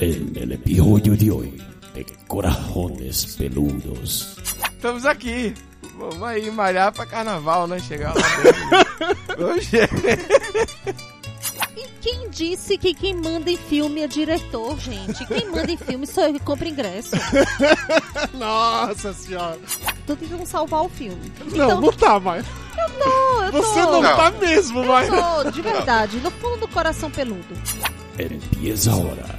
en el episodio de hoy de Corajones Peludos. Estamos aqui. Vamos aí malhar pra carnaval, né? Chegar lá. Hoje E quem disse que quem manda em filme é diretor, gente? Quem manda em filme sou eu que compro ingresso. Nossa senhora. Tô tentando salvar o filme. Não, Então, não tá mais. não, eu tô. Você não, Não. tá mesmo, mais. Tô, de verdade, no fundo do coração peludo. Empieza ahora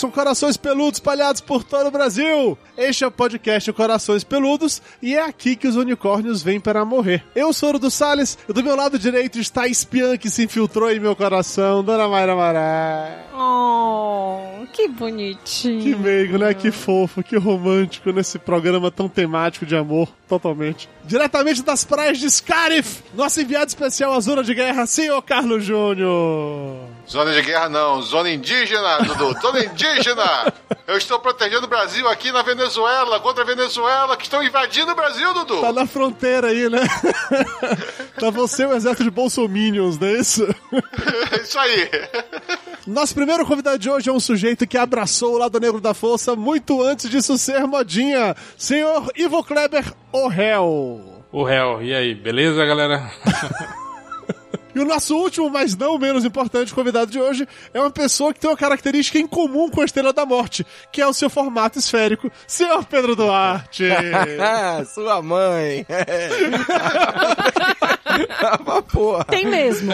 Com corações peludos espalhados por todo o Brasil. Este é o podcast Corações Peludos e é aqui que os unicórnios vêm para morrer. Eu sou o do Salles e do meu lado direito está a espiã que se infiltrou em meu coração, Dona Mayra Mará. Oh, que bonitinho. Que meigo, né? Que fofo, que romântico nesse programa tão temático de amor, totalmente. Diretamente das praias de Scarif, nosso enviado especial à Zona de Guerra, senhor Carlos Júnior. Zona de guerra não, zona indígena, Dudu, zona indígena! Eu estou protegendo o Brasil aqui na Venezuela, contra a Venezuela, que estão invadindo o Brasil, Dudu! Tá na fronteira aí, né? tá você o exército de bolsominions, não é isso? Isso aí! Nosso primeiro convidado de hoje é um sujeito que abraçou o lado negro da força muito antes disso ser modinha. Senhor Ivo Kleber, o réu. O réu, e aí, beleza, galera? E o nosso último, mas não menos importante convidado de hoje é uma pessoa que tem uma característica em comum com a Estrela da Morte, que é o seu formato esférico. Senhor Pedro Duarte. Ah, sua mãe. Ah, porra. Tem mesmo.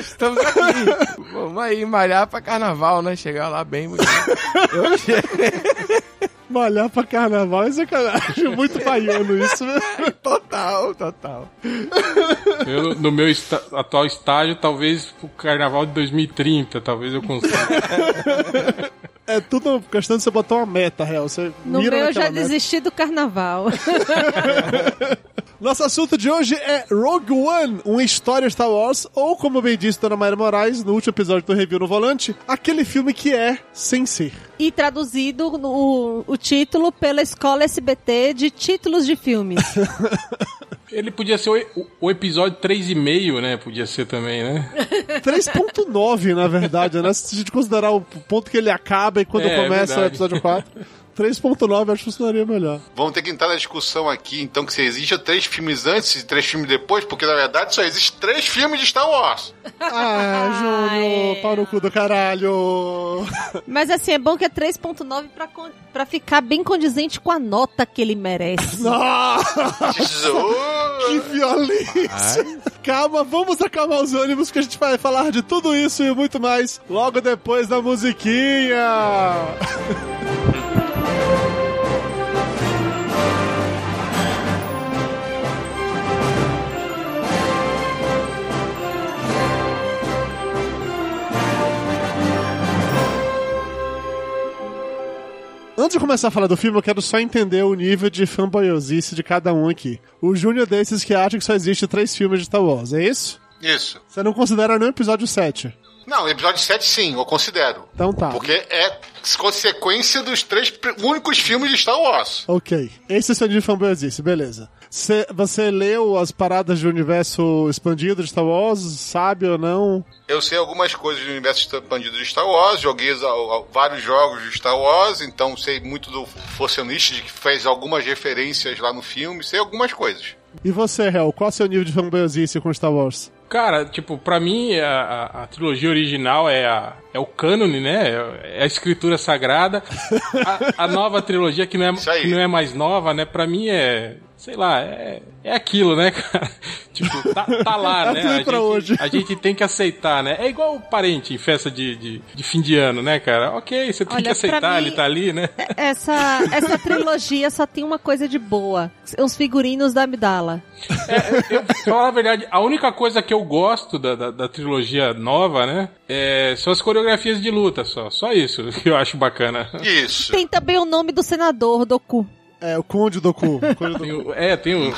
Estamos aqui. Vamos aí malhar pra carnaval, né? Chegar lá bem bonito. Malhar pra carnaval é sacanagem. Muito baiano isso, né? Total, total. Eu, no meu esta- atual estágio, talvez o carnaval de 2030, talvez eu consiga. É tudo questão de você botar uma meta, real. Você No mira meu eu já meta. desisti do carnaval. Nosso assunto de hoje é Rogue One, uma história Star Wars, ou como bem disse Dona Mayra Moraes no último episódio do Review no Volante, aquele filme que é sem ser. E traduzido no, o título pela escola SBT de títulos de filmes. Ele podia ser o, o- o episódio 3,5, né? Podia ser também, né? 3.9, na verdade, né? Se a gente considerar o ponto que ele acaba e quando É, começa o verdade. episódio 4. 3.9 acho que funcionaria melhor. Vamos ter que entrar na discussão aqui, então, que se existe três filmes antes e três filmes depois, porque na verdade só existe três filmes de Star Wars. Ah, Júnior, pau no cu do caralho. Mas assim, é bom que é 3.9 pra, pra ficar bem condizente com a nota que ele merece. Nossa, que violência. Calma, vamos acalmar os ânimos que a gente vai falar de tudo isso e muito mais logo depois da musiquinha. Antes de começar a falar do filme, eu quero só entender o nível de fanboyosice de cada um aqui. O Júnior é desses que acha que só existe três filmes de Star Wars, é isso? Isso. Você não considera nenhum episódio 7. Não, episódio 7 sim, eu considero. Então tá. Porque é consequência dos três únicos filmes de Star Wars. Ok. Esse é o seu nível de fanboyosice, beleza. Cê- você leu as paradas do universo expandido de Star Wars? Sabe ou não? Eu sei algumas coisas do universo expandido de Star Wars, joguei os- a- a- vários jogos de Star Wars, então sei muito do Unleashed, que fez algumas referências lá no filme, sei algumas coisas. E você, Hel, qual é o seu nível de fanboyosice com Star Wars? Cara, tipo, pra mim a, a- a trilogia original é, a, é o cânone, né? É a escritura sagrada. A, a nova trilogia, que não, é, que não é mais nova, né? Pra mim é sei lá, é, é aquilo, né, cara? Tipo, tá, tá lá, É né? tudo A pra gente, hoje. a gente tem que aceitar, né? É igual o parente em festa de, de, de fim de ano, né, cara? Ok, você tem Olha, que aceitar, mim- ele tá ali, né? Essa, essa trilogia só tem uma coisa de boa. Os figurinos da Amidala. É, eu, pra falar a verdade, a única coisa que eu gosto da, da, da trilogia nova, né? É, são as coreografias de luta, só. Só isso que eu acho bacana. Isso. Tem também o nome do senador, Doku. É, o Conde Doku. Conde Tem o- é, tem o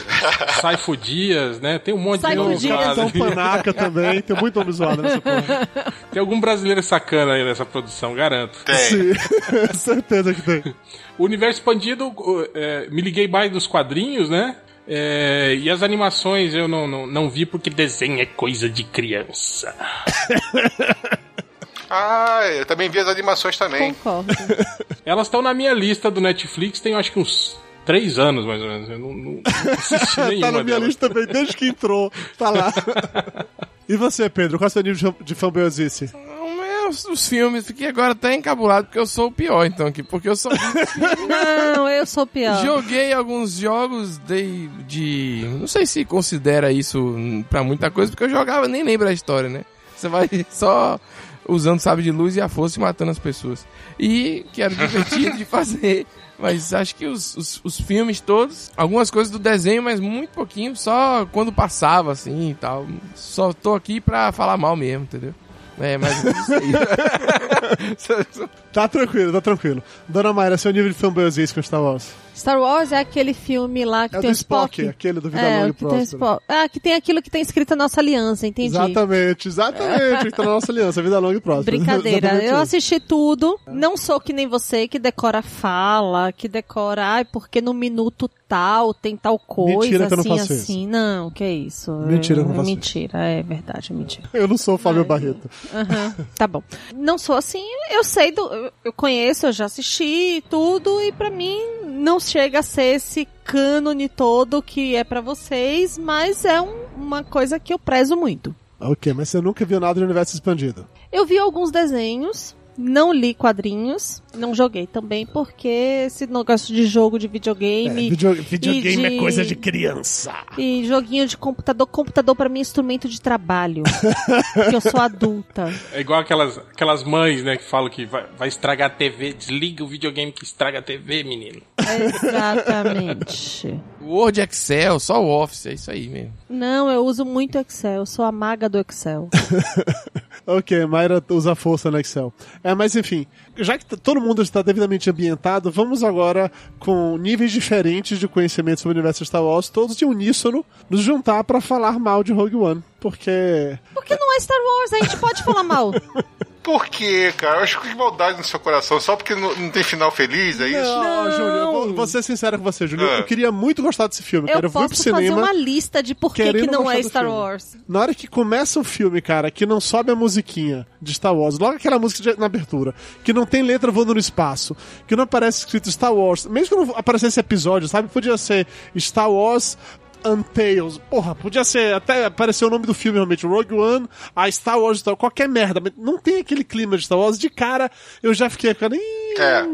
Saifo Dias, né? Tem um monte Saifo de nome. Então, Panaca também. Tem muito nome zoado nessa porra. Tem algum brasileiro sacana aí nessa produção, garanto. Tem. Sim, certeza que tem. O universo expandido, é, me liguei mais dos quadrinhos, né? É, e as animações eu não, não, não vi porque desenho é coisa de criança. Ah, eu também vi as animações também. Concordo. Elas estão na minha lista do Netflix, tem acho que uns três anos mais ou menos. Eu não, não, assisti nenhuma Tá na minha delas. lista também, desde que entrou. Tá lá. E você, Pedro? Qual é o seu nível de- fanboyosice? Não, Os, os filmes, fiquei agora até encabulado porque eu sou o pior, então, aqui. Porque eu só Não, eu sou pior. joguei alguns jogos de, de. Não sei se considera isso pra muita coisa, porque eu jogava, nem lembro a história, né? Você vai só usando sabe de luz e a força e matando as pessoas. E que era divertido de fazer. Mas acho que os, os, os filmes todos, algumas coisas do desenho, mas muito pouquinho, só quando passava assim e tal. Só tô aqui pra falar mal mesmo, entendeu? É, mas não sei. Tá tranquilo, tá tranquilo. Dona Mayra, seu nível de fanboyosice com Star Wars? Star Wars é aquele filme lá que É tem o Spock. Spock, aquele do Vida é, Longa e Próspera. Ah, que tem aquilo que tem escrito a nossa aliança, entendi. Exatamente, exatamente. que tá na nossa aliança, vida longa e próspera. Brincadeira. Eu assisti tudo. Não sou que nem você que decora fala, que decora, ai, porque no minuto tal tem tal coisa, Mentira que eu não assim, faço isso. assim. Não, que isso. Mentira, eu não É, faço Mentira, é verdade, é mentira. Eu não sou o Fábio Barreto. Aham, tá bom. Não sou assim, eu sei, do, eu- conheço, eu já assisti tudo e pra mim não chega a ser esse cânone todo que é pra vocês, mas é um- uma coisa que eu prezo muito. Ok, mas você nunca viu nada de universo expandido. Eu vi alguns desenhos, não li quadrinhos, não joguei também, porque esse negócio de jogo de videogame. É, video- videogame de- é coisa de criança. E joguinho de computador, computador pra mim é instrumento de trabalho. porque eu sou adulta. É igual aquelas, aquelas mães, né, que falam que vai, vai estragar a TV. Desliga o videogame que estraga a TV, menino. Exatamente. Word, Excel, só o Office, é isso aí mesmo. Não, eu uso muito Excel, eu sou a maga do Excel. Ok, Mayra usa força no Excel. É, mas enfim, já que todo mundo está devidamente ambientado, vamos agora, com níveis diferentes de conhecimento sobre o universo Star Wars, todos de uníssono, nos juntar para falar mal de Rogue One. Porque. Porque não é Star Wars, a gente pode falar mal. Por quê, cara? Eu acho que maldade no seu coração, só porque não, não tem final feliz, é isso? Não, Júlio, eu vou, vou ser sincero com você, Júlio. É. Eu queria muito gostar desse filme, Eu cara. Eu fui pro posso fazer cinema. uma lista de por que, que não é Star. Wars. Na hora que começa o filme, cara, que não sobe a musiquinha de Star Wars, logo aquela música de- na abertura, que não tem letra voando no espaço, que não aparece escrito Star Wars, mesmo que não aparecesse episódio, sabe? Podia ser Star Wars Untails. Porra, podia ser até aparecer o nome do filme realmente, Rogue One, a Star Wars, Star- qualquer merda, mas não tem aquele clima de Star Wars. De cara, eu já fiquei ficando. "Ih, É.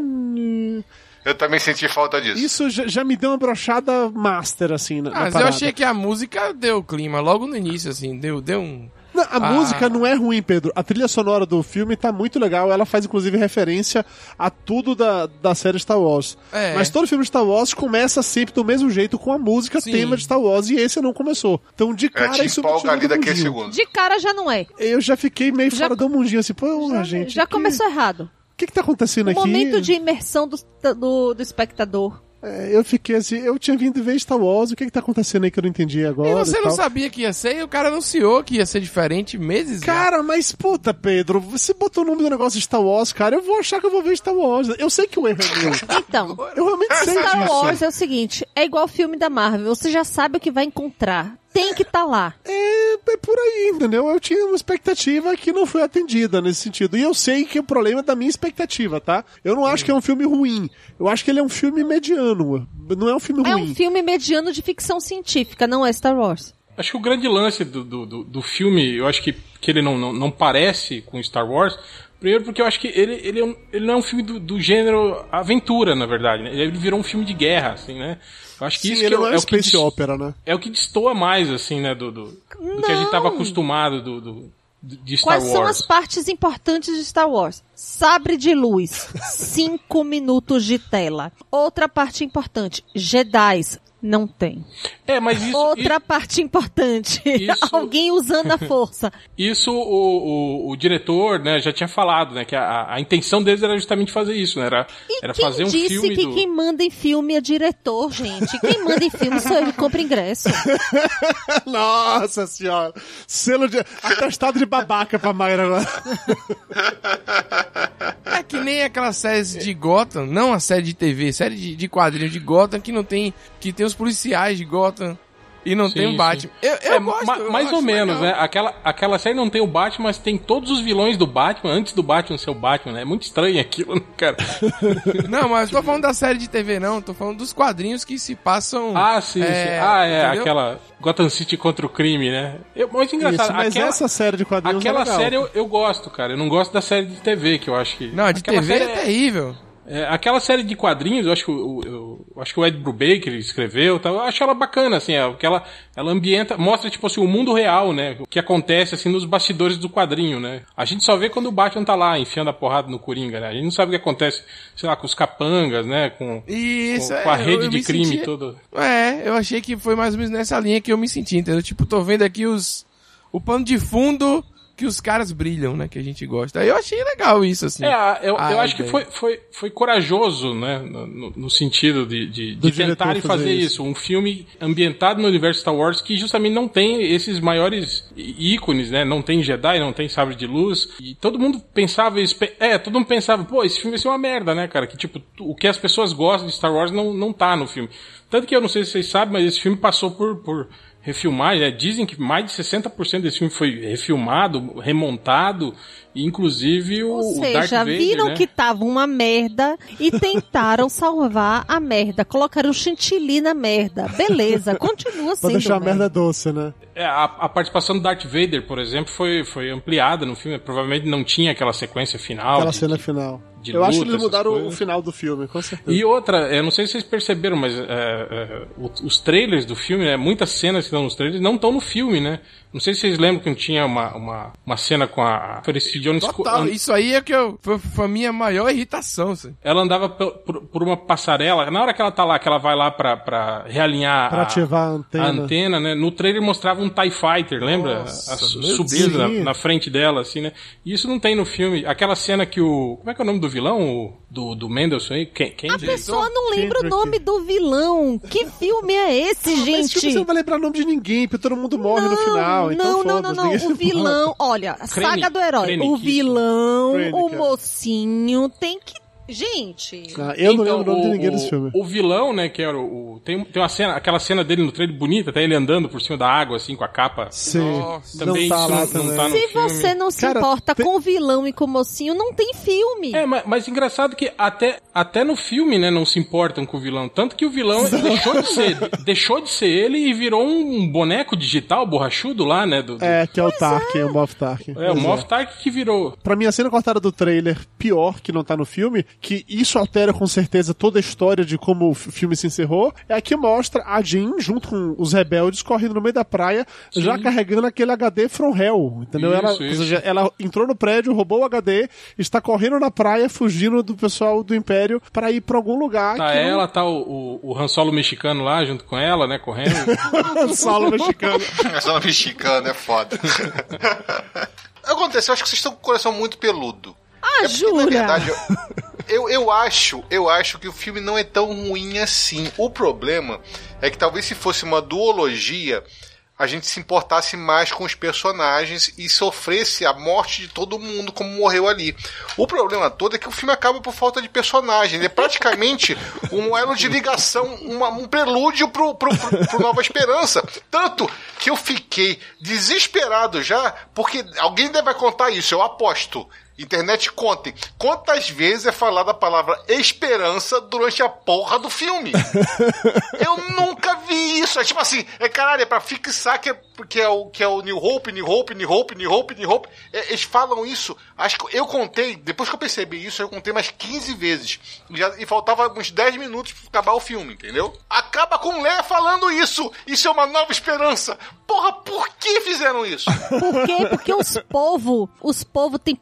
Eu também senti falta disso. Isso já, já me deu uma brochada master, assim, na, na Mas eu parada. achei que a música deu clima logo no início, assim, deu, deu um. Não, a Ah. música não é ruim, Pedro. A trilha sonora do filme tá muito legal. Ela faz, inclusive, referência a tudo da, da série Star Wars. É. Mas todo filme de Star Wars começa sempre do mesmo jeito, com a música Sim. tema de Star Wars, e esse não começou. Então, de É, cara, isso ali daquele mundinho. segundo. De cara já não é. Eu já fiquei meio Já- fora do mundinho, assim, pô, Já, gente. já que- começou errado. O que que tá acontecendo O aqui? momento de imersão do, do, do espectador. É, eu fiquei assim, eu tinha vindo ver Star Wars, o que que tá acontecendo aí que eu não entendi agora? E você e não tal. sabia que ia ser e o cara anunciou que ia ser diferente meses já. Cara, mas puta, Pedro, você botou o nome do negócio de Star Wars, cara, eu vou achar que eu vou ver Star Wars. Eu sei que o erro é meu. Então, Eu realmente sei Star disso. Wars é o seguinte, é igual filme da Marvel, você já sabe o que vai encontrar. Tem que estar lá. É, é por aí, entendeu? Eu tinha uma expectativa que não foi atendida nesse sentido. E eu sei que o problema é da minha expectativa, tá? Eu não acho que é um filme ruim. Eu acho que ele é um filme mediano. Não é um filme É ruim. um filme mediano de ficção científica, não é Star Wars. Acho que o grande lance do, do, do, do filme, eu acho que, que ele não, não, não parece com Star Wars, Primeiro porque eu acho que ele, ele, é um- ele não é um filme do, do gênero aventura, na verdade. Né? Ele virou um filme de guerra, assim, né? Eu acho que Sim, isso ele que é, é é o que space dis- opera, né? é o que destoa mais, assim, né? Do, do, do que a gente tava acostumado do, do- de Star Quais são Wars. as partes importantes de Star Wars? Sabre de luz, cinco minutos de tela. Outra parte importante, Jedi's, não tem. É, mas isso, Outra parte importante, Isso- alguém usando a força. isso o, o, o diretor, né, já tinha falado, né? Que a, a intenção deles era justamente fazer isso, né? Era, E era quem fazer um disse filme que do... quem manda em filme é diretor, gente? Quem manda em filme sou eu que compra ingresso. Nossa senhora. Selo de. Atestado de babaca pra Mayra agora. É que nem aquelas séries de Gotham, não a série de TV, série de, de quadrinhos de Gotham que não tem. Que tem os policiais de Gotham e não Sim, tem o sim. Batman. Eu, eu É, gosto, ma- eu mais acho ou menos, legal. né? Aquela, aquela série não tem o Batman, mas tem todos os vilões do Batman antes do Batman ser o Batman, né? É muito estranho aquilo, né, cara? Não, mas eu tô falando da série de TV, não. Tô falando dos quadrinhos que se passam. Ah, sim, É, sim. Ah, é, entendeu? aquela Gotham City contra o crime, né? Eu, mas engraçado, Isso, mas aquela, essa série de quadrinhos aquela é legal. série eu, eu gosto, cara. Eu não gosto da série de TV, que eu acho que. Não, a de TV série é terrível. É, aquela série de quadrinhos, eu acho que o, eu, eu acho que o Ed Brubaker escreveu, tá? eu acho ela bacana, assim, é, porque ela, ela ambienta, mostra, tipo assim, o mundo real, né? O que acontece, assim, nos bastidores do quadrinho, né? A gente só vê quando o Batman tá lá, enfiando a porrada no Coringa, né? A gente não sabe o que acontece, sei lá, com os capangas, né? Com, Isso, com, é, com a eu- rede eu de me crime senti- toda. É, eu achei que foi mais ou menos nessa linha que eu me senti, entendeu? Tipo, tô vendo aqui os. O pano de fundo que os caras brilham, né? Que a gente gosta. Aí eu achei legal isso, assim. É, eu, eu acho que foi, foi, foi corajoso, né? No, no- sentido de, de, de tentarem fazer fazer isso. isso. Um filme ambientado no universo Star Wars que justamente não tem esses maiores ícones, né? Não tem Jedi, não tem sabre de luz. E todo mundo pensava isso. É, todo mundo pensava, pô, esse filme vai ser uma merda, né, cara? Que tipo, o que as pessoas gostam de Star Wars não, não tá no filme. Tanto que eu não sei se vocês sabem, mas esse filme passou por. por refilmagem, né? dizem que mais de 60% desse filme foi refilmado, remontado, inclusive o, Ou o Darth seja, Vader, viram né? que tava uma merda e tentaram salvar a merda. Colocaram chantilly na merda. Beleza, continua Pra sendo deixar a merda. merda doce, né? É, a, a participação do Darth Vader, por exemplo, foi, foi ampliada no filme. Provavelmente não tinha aquela sequência final. Aquela de- cena de- final. de Eu acho que luta, eles mudaram o final do filme, com certeza. E outra, eu não sei se vocês perceberam, mas é, é, os trailers do filme, né, muitas cenas que estão nos trailers não estão no filme, né? Não sei se vocês lembram que tinha uma, uma, uma cena com a Felicity Jones. Total, isso aí é que eu, foi, foi a minha maior irritação, assim. Ela andava por, por- por uma passarela. Na hora que ela tá lá, que ela vai lá pra, pra realinhar Pra a, ativar a antena. a antena, né? No trailer mostrava um TIE Fighter, lembra? Nossa, a, subindo na, na frente dela, assim, né? E isso não tem no filme. Aquela cena que o. Como é que é o nome do vilão? O- do, do Mendelssohn aí? Quem? quem A pessoa não lembra o Kendrick. nome do vilão. Que filme é esse, Ah, Mas esse filme gente? você não vai lembrar o nome de ninguém, porque todo mundo morre no final. Então não, não, não, não. ninguém O vilão, olha, a saga do herói. O vilão, o é. mocinho, tem que. Gente. Ah, eu não Então, lembro o nome de ninguém o, desse filme. O vilão, né, que era o. o- tem, tem uma cena, aquela cena dele no trailer bonita, até ele andando por cima da água, assim, com a capa. Sim, Nossa. não Também tá isso lá não- também. não tá no Se filme. você não se Cara, importa tem- com o vilão e com o mocinho, não tem filme. É, mas, mas engraçado que até, até no filme, né, não se importam com o vilão. Tanto que o vilão deixou de ser, deixou de ser ele e virou um boneco digital borrachudo lá, né? Do, do- É, que é o Tarkin, o Moff Tarkin. é, o Pois Moff Tarkin que virou. Pra mim, a cena cortada do trailer, pior que não tá no filme, que isso altera com certeza toda a história de como o filme se encerrou, é a que mostra a Jean, junto com os rebeldes, correndo no meio da praia, já carregando aquele HD from hell, entendeu? Isso, ela, ou isso. seja, ela entrou no prédio, roubou o HD, está correndo na praia, fugindo do pessoal do Império pra ir pra algum lugar. Tá que não- ela, tá o, o, o Han Solo mexicano lá junto com ela, né, correndo. solo mexicano. Essa mexicana é foda. Acontece, eu acho que vocês estão com o coração muito peludo. Ah, É porque, na jura? verdade, eu, eu acho, eu acho que o filme não é tão ruim assim. O problema é que talvez se fosse uma duologia, a gente se importasse mais com os personagens e sofresse a morte de todo mundo como morreu ali. O problema todo é que o filme acaba por falta de personagem. Ele é praticamente um elo de ligação, uma- um prelúdio pro, pro, pro, pro Nova Esperança. Tanto que eu fiquei desesperado já, porque alguém deve contar isso, eu aposto. Internet contem. Quantas vezes é falada a palavra esperança durante a porra do filme? Eu nunca vi isso. É tipo assim, é caralho, é pra fixar que é, que é, o, que é o New Hope, New Hope, New Hope, New Hope, New Hope. É, eles falam isso. Acho que eu contei, depois que eu percebi isso, eu contei mais 15 vezes. E, já, e faltava uns 10 minutos pra acabar o filme, entendeu? Acaba com Leia falando isso. Isso é uma nova esperança. Porra, por que fizeram isso? Por quê? Porque os povos, os povos têm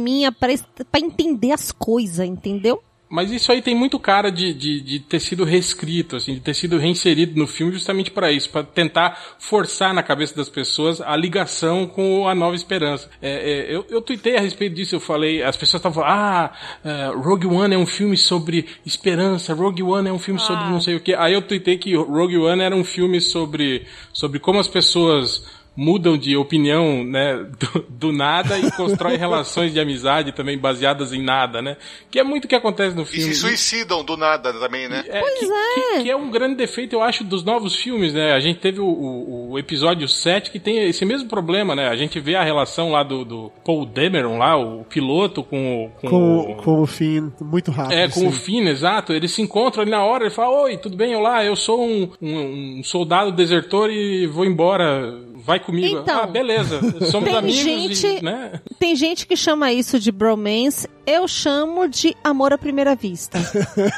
probleminha pra entender as coisas, entendeu? Mas isso aí tem muito cara de, de, de ter sido reescrito, assim, de ter sido reinserido no filme justamente para isso, para tentar forçar na cabeça das pessoas a ligação com a Nova Esperança. É, é, eu, eu tuitei a respeito disso, eu falei, as pessoas estavam falando, ah, é, Rogue One é um filme sobre esperança, Rogue One é um filme sobre não sei o que. Aí eu tuitei que Rogue One era um filme sobre, sobre como as pessoas mudam de opinião, né, do, do nada e constroem relações de amizade também baseadas em nada, né? Que é muito o que acontece no E filme. se suicidam do nada também, né? É, que, Que, que é um grande defeito, eu acho, dos novos filmes, né? A gente teve o, o- o episódio 7 que tem esse mesmo problema, né? A gente vê a relação lá do, do Paul Dameron lá, o piloto com, o- com, Com, o... com o fim muito rápido. É, com o assim. Finn, exato. Eles se encontram ali na hora, ele fala, oi, tudo bem? Olá, eu sou um, um- um soldado desertor e vou embora. Vai comigo. Então, ah, beleza. Somos tem amigos gente- e, né? Tem gente que chama isso de bromance, eu chamo de amor à primeira vista.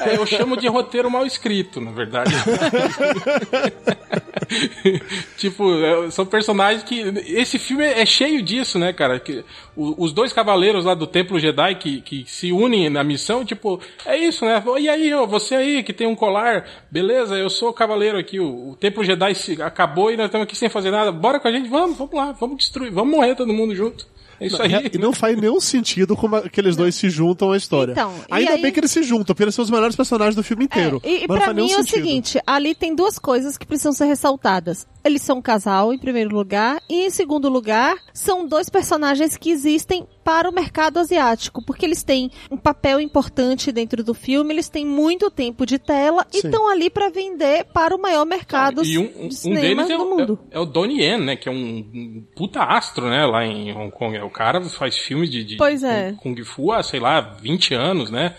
É, eu chamo de roteiro mal escrito, na verdade. tipo, é, são personagens que. Esse filme é cheio disso, né, cara? Que, os dois cavaleiros lá do Templo Jedi que, que se unem na missão, tipo, é isso, né? E aí, ó, você aí que tem um colar, beleza, eu sou o cavaleiro aqui, o, o Templo Jedi acabou e nós estamos aqui sem fazer nada. Bora com a gente, vamos, vamos lá, vamos destruir, vamos morrer todo mundo junto. É isso aí. E não faz nenhum sentido como aqueles dois se juntam à história. Então, Ainda aí- bem que eles se juntam, porque eles são os melhores personagens do filme inteiro. É, e e nenhum mim é o sentido. seguinte, ali tem duas coisas que precisam ser ressaltadas. Eles são um casal, em primeiro lugar, e em segundo lugar, são dois personagens que existem para o mercado asiático, porque eles têm um papel importante dentro do filme, eles têm muito tempo de tela e Sim. estão ali para vender para o maior mercado E um, um- de um cinema deles é do o, mundo. é, é o Donnie Yen, né? Que é um, um puta astro, né? Lá em Hong Kong. O cara faz filmes de, de Pois é. Kung, Kung Fu há, sei lá, 20 anos, né?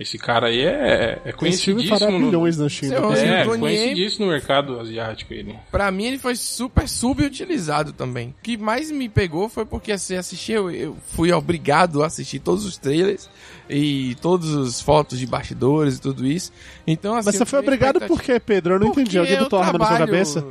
Esse cara aí é, é Esse filme fará conhecidíssimo. no, milhões na China. É, Yen- conhecidíssimo no mercado asiático ele. Pra mim ele foi super subutilizado também. O que mais me pegou foi porque assim, assistir, eu, eu fui obrigado a assistir todos os trailers e todas as fotos de bastidores e tudo isso. Então assim, Mas você foi obrigado por quê, Pedro? Eu não entendi. Alguém botou arma na sua cabeça?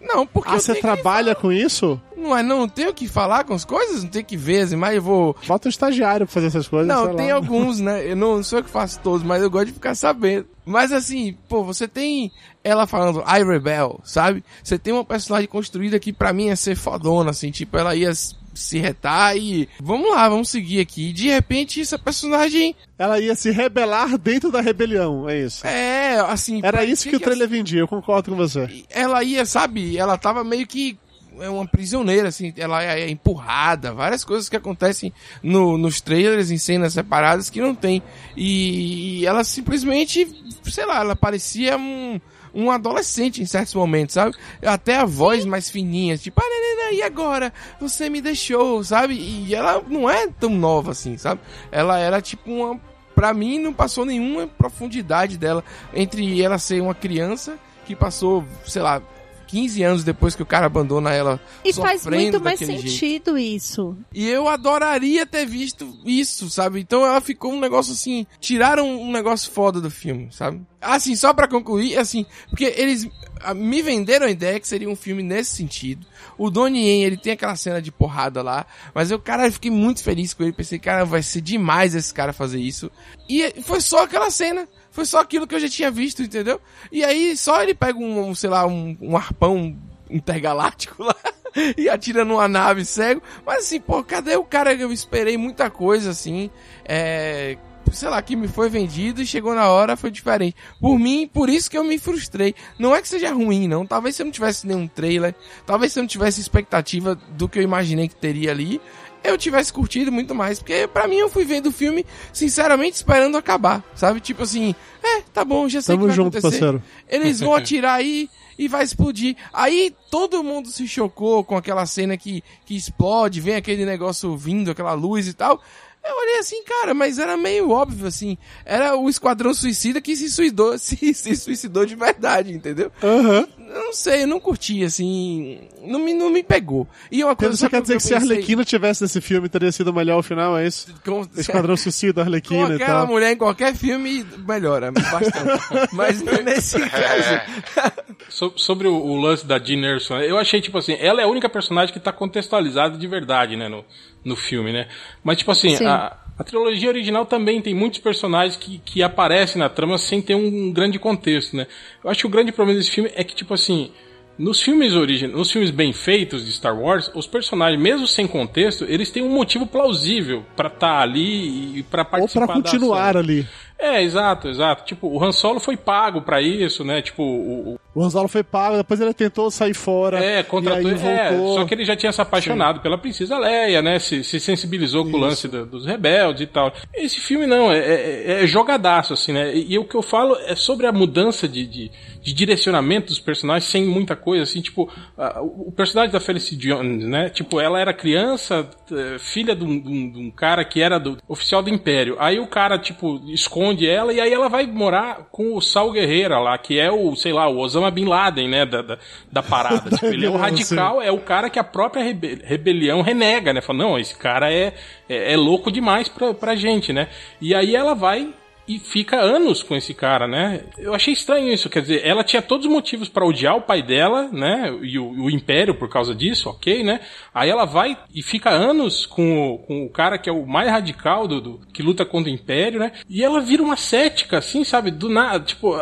Não, porque Ah, você trabalha com isso? Não, é, não tenho que falar com as coisas, não tenho que ver as imagens, eu vou... Bota um estagiário pra fazer essas coisas. Não, tem lá. alguns, né? Eu não sou eu que faço todos, mas eu gosto de ficar sabendo. Mas assim, pô, você tem ela falando I Rebel, sabe? Você tem uma personagem construída que pra mim ia ser fodona, assim, tipo, ela ia se retar e vamos lá, vamos seguir aqui. E de repente essa personagem Ela ia se rebelar dentro da rebelião, é isso. é, assim, Era isso parecia que o trailer vendia, eu concordo com você. ela ia, sabe, ela tava meio que é uma prisioneira, assim, ela é empurrada, várias coisas que acontecem no, nos trailers, em cenas separadas que não tem. E, ela simplesmente, sei lá, ela parecia um, um adolescente em certos momentos, sabe? Até a voz mais fininha, tipo, ah, nanana, e agora? Você me deixou, sabe? E ela não é tão nova assim, sabe? Ela era tipo uma. Pra mim, não passou nenhuma profundidade dela entre ela ser uma criança que passou, sei lá, 15 anos depois que o cara abandona ela. E faz muito mais daquele jeito. sentido isso. E eu adoraria ter visto isso, sabe? Então ela ficou um negócio assim. Tiraram um negócio foda do filme, sabe? Assim, só pra concluir, assim, porque eles me venderam a ideia que seria um filme nesse sentido. O Donnie Yen, ele tem aquela cena de porrada lá, mas eu, cara, eu fiquei muito feliz com ele. Pensei, cara, vai ser demais esse cara fazer isso. E foi só aquela cena. Foi só aquilo que eu já tinha visto, entendeu? E aí só ele pega um, um, sei lá, um, um arpão intergaláctico lá e atira numa nave cego. Mas assim, pô, cadê o cara que eu esperei muita coisa assim? É. Sei lá, que me foi vendido e chegou na hora foi diferente. Por mim, por isso que eu me frustrei. Não é que seja ruim, não. Talvez se eu não tivesse nenhum trailer, talvez se eu não tivesse expectativa do que eu imaginei que teria ali, eu tivesse curtido muito mais. Porque pra mim eu fui vendo o filme, sinceramente, esperando acabar. Sabe? Tipo assim, é, tá bom, já sei o Tamo que vai junto, acontecer. parceiro. Eles vão atirar aí e vai explodir. Aí todo mundo se chocou com aquela cena que, que explode, vem aquele negócio vindo, aquela luz e tal. Eu olhei assim, cara, mas era meio óbvio, assim. Era o Esquadrão Suicida que se suicidou, se, se suicidou de verdade, entendeu? Aham. Eu não sei, eu não curti, assim, não me, não me pegou. E uma coisa Você só quer dizer eu que se a pensei- Arlequina tivesse nesse filme, teria sido melhor o final, é isso? com- Esquadrão Suicida, com Arlequina e aquela tal. mulher em qualquer filme melhora bastante. Mas nesse caso, So- sobre o, o lance da Jean Erso, né, eu achei, tipo assim, ela é a única personagem que tá contextualizada de verdade, né, no, no filme, né? Mas, tipo assim, Sim. a, a trilogia original também tem muitos personagens que, que aparecem na trama sem ter um grande contexto, né? Eu acho que o grande problema desse filme é que, tipo assim, nos filmes origin... nos filmes bem feitos de Star Wars, os personagens, mesmo sem contexto, eles têm um motivo plausível pra estar ali e pra Ou participar pra da continuar ali. É, exato, exato. Tipo, o Han Solo foi pago pra isso, né? Tipo, o, o- O Ranzolo foi pago, depois ele tentou sair fora. é, contratou. É, só que ele já tinha se apaixonado pela princesa Leia, né? Se, se sensibilizou com o lance da- dos rebeldes e tal. Esse filme não, é, é, é jogadaço, assim, né? E, e o que eu falo é sobre a mudança de, de, de direcionamento dos personagens sem muita coisa, assim, tipo, a- o personagem da Felicity Jones, né? Tipo, ela era criança, filha de um, de um- de um cara que era do oficial do Império. Aí o cara, tipo, esconde ela e aí ela vai morar com o Sal Guerreira lá, que é o, sei lá, o Osama Bin Laden, né? Da, da, da parada. tipo, ele é rebelião, radical, é o cara que a própria rebe- rebelião renega, né? Fala, não, esse cara é, é, é louco demais pra, pra gente, né? E aí ela vai e fica anos com esse cara, né? Eu achei estranho isso, quer dizer, ela tinha todos os motivos pra odiar o pai dela, né? E o, o Império por causa disso, ok, né? Aí ela vai e fica anos com o, com o cara que é o mais radical do, do- que luta contra o Império, né? E ela vira uma cética, assim, sabe? Do nada, tipo,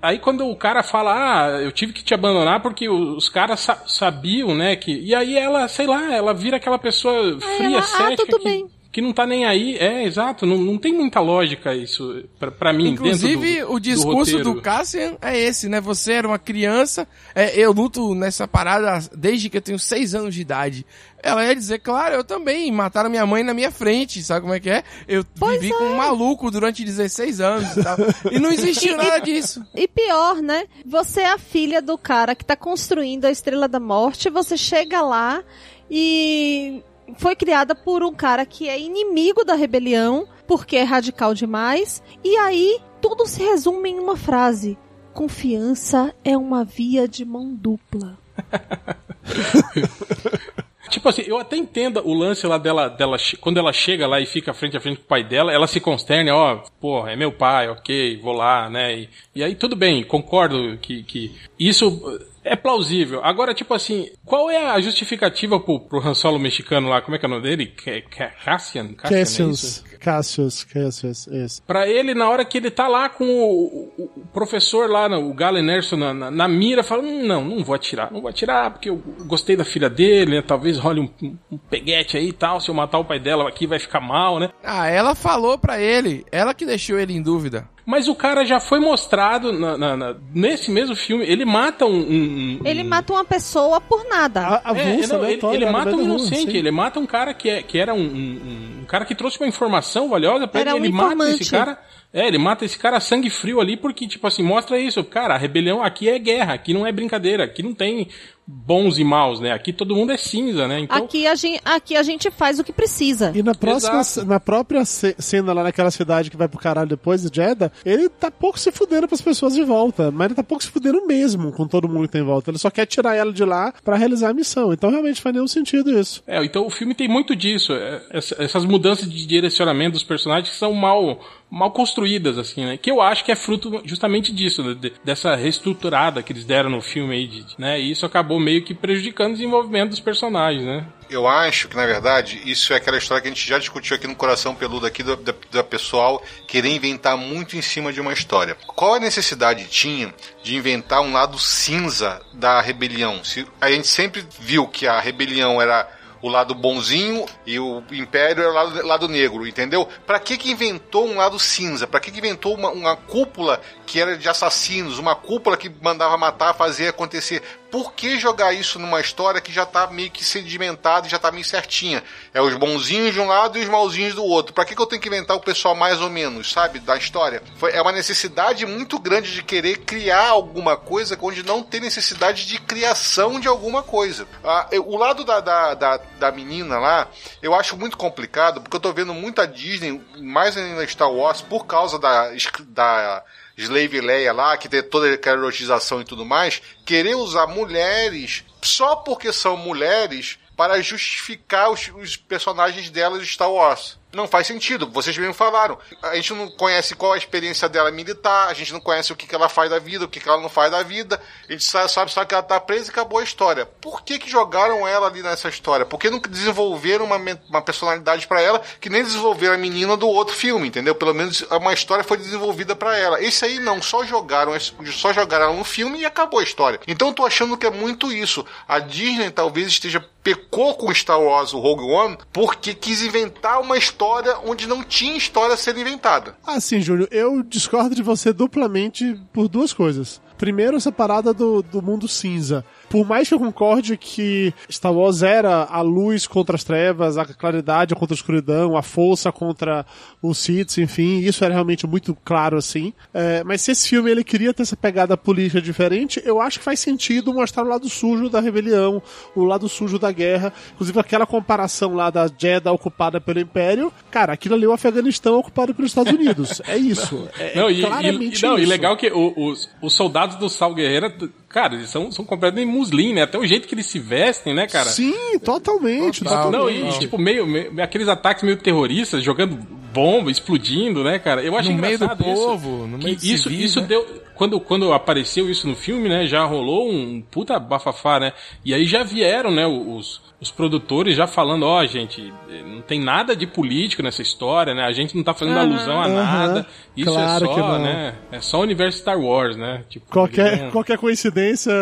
aí quando o cara fala, ah, eu tive que te abandonar porque os caras sa- sabiam, né? Que e aí ela, sei lá, ela vira aquela pessoa fria, ela, ah, cética tudo que bem. Que não tá nem aí. É, exato. Não, não tem muita lógica isso pra, pra mim. Inclusive, dentro do, o discurso do, roteiro. Cassian é esse, né? Você era uma criança, é, eu luto nessa parada desde que eu tenho seis anos de idade. Ela ia dizer, claro, eu também, mataram minha mãe na minha frente, sabe como é que é? Eu Pois vivi é. com um maluco durante 16 anos e tal. e não existiu nada disso. E pior, né? Você é a filha do cara que tá construindo a Estrela da Morte, você chega lá e foi criada por um cara que é inimigo da rebelião, porque é radical demais, e aí tudo se resume em uma frase: confiança é uma via de mão dupla. Tipo assim, eu até entendo o lance lá dela, dela quando ela chega lá e fica frente a frente com o pai dela, ela se consterna, ó, porra, é meu pai, ok, vou lá, né? E, e aí tudo bem, concordo que, que isso é plausível. Agora, tipo assim, qual é a justificativa pro, pro Han Solo mexicano lá? Como é que é o nome dele? Ca- Cassian? Cassian é? Cassius. Cassius, Cassius, isso. Pra ele, na hora que ele tá lá com o, o- o professor lá, o Galen Erso na, na, na mira, fala, "Hum, não, não vou atirar, não vou atirar, porque eu gostei da filha dele, né? Talvez role um, um- um peguete aí e tal, se eu matar o pai dela aqui vai ficar mal, né? Ah, ela falou pra ele, ela que deixou ele em dúvida. Mas o cara já foi mostrado na- na- na- nesse mesmo filme, ele mata um... um- um- Ele mata uma pessoa por nada. A, a É, vulsa, não, né, ele, ele mata um ruim, inocente, ele mata um cara que, é, que era um, um- um cara que trouxe uma informação valiosa pra Era ele, um ele mata esse cara. É, ele mata esse cara a sangue frio ali porque, tipo assim, mostra isso. Cara, a rebelião aqui é guerra, aqui não é brincadeira, aqui não tem bons e maus, né? Aqui todo mundo é cinza, né? Então, Aqui, a gente, aqui a gente faz o que precisa. E na próxima, Exato. na própria ce- cena lá naquela cidade que vai pro caralho depois de Jeddah, ele tá pouco se fudendo pras pessoas de volta, mas ele tá pouco se fudendo mesmo com todo mundo que tem em volta. Ele só quer tirar ela de lá pra realizar a missão. Então realmente faz nenhum sentido isso. É, então o filme tem muito disso, é, essa- essas mudanças de direcionamento dos personagens que são mal, mal construídas, assim, né? Que eu acho que é fruto justamente disso, né? De- dessa reestruturada que eles deram no filme aí, de- né? E isso acabou meio que prejudicando o desenvolvimento dos personagens, né? Eu acho que, na verdade, isso é aquela história que a gente já discutiu aqui no Coração Peludo, aqui do, da, da pessoal querer inventar muito em cima de uma história. Qual a necessidade tinha de inventar um lado cinza da rebelião? Se, a gente sempre viu que a rebelião era o lado bonzinho e o império era o lado, lado negro, entendeu? Pra que que inventou um lado cinza? Pra que que inventou uma, uma cúpula que era de assassinos, uma cúpula que mandava matar, fazer acontecer? Por que jogar isso numa história que já tá meio que sedimentada e já tá meio certinha? É os bonzinhos de um lado e os malzinhos do outro. Pra que que eu tenho que inventar o pessoal mais ou menos, sabe, da história? Foi, é uma necessidade muito grande de querer criar alguma coisa onde não tem necessidade de criação de alguma coisa. Ah, eu- o lado da, da, da, da menina lá, eu acho muito complicado, porque eu tô vendo muita Disney, mais ainda Star Wars, por causa da, da Slave Leia lá, que tem toda aquela erotização e tudo mais, querer usar mulheres só porque são mulheres para justificar os, os personagens delas de Star Wars. Não faz sentido, vocês mesmo falaram. A gente não conhece qual a experiência dela militar, a gente não conhece o que, que ela faz da vida, o que, que ela não faz da vida. A gente sabe, sabe só que ela tá presa e acabou a história. Por que, que jogaram ela ali nessa história? Por que não desenvolveram uma, uma personalidade para ela que nem desenvolveram a menina do outro filme, entendeu? Pelo menos uma história foi desenvolvida para ela. Esse aí não, só jogaram, só jogaram ela no filme e acabou a história. Então eu tô achando que é muito isso. A Disney talvez esteja pecou com Star Wars, o Rogue One, porque quis inventar uma história onde não tinha história ser inventada. Assim, Júnior, eu discordo de você duplamente por duas coisas. Primeiro, essa parada do, do mundo cinza. Por mais que eu concorde que Star Wars era a luz contra as trevas, a claridade contra a escuridão, a força contra os Sith, enfim, isso era realmente muito claro assim. É, mas se esse filme ele queria ter essa pegada política diferente, eu acho que faz sentido mostrar o lado sujo da rebelião, o lado sujo da guerra. Inclusive aquela comparação lá da Jeddah ocupada pelo Império, cara, aquilo ali é o Afeganistão ocupado pelos Estados Unidos. É isso. É, não, e, claramente e, não, isso. e legal que o, os, os soldados do Sal Guerreiro Cara, eles são, são completamente muslim, né? Até o jeito que eles se vestem, né, cara? Sim, totalmente. Total. Não, e tipo, meio, meio- aqueles ataques meio terroristas, jogando bomba, explodindo, né, cara? Eu achei No meio do engraçado isso. povo, no que meio de isso, civis, isso né? deu. Quando, quando apareceu isso no filme, né, já rolou um puta bafafá, né? E aí já vieram, né, os, os produtores já falando, ó, gente, não tem nada de político nessa história, né? A gente não tá fazendo alusão a nada. Isso Claro é só, né? É só o universo Star Wars, né? Tipo, Qualquer, não- qualquer coincidência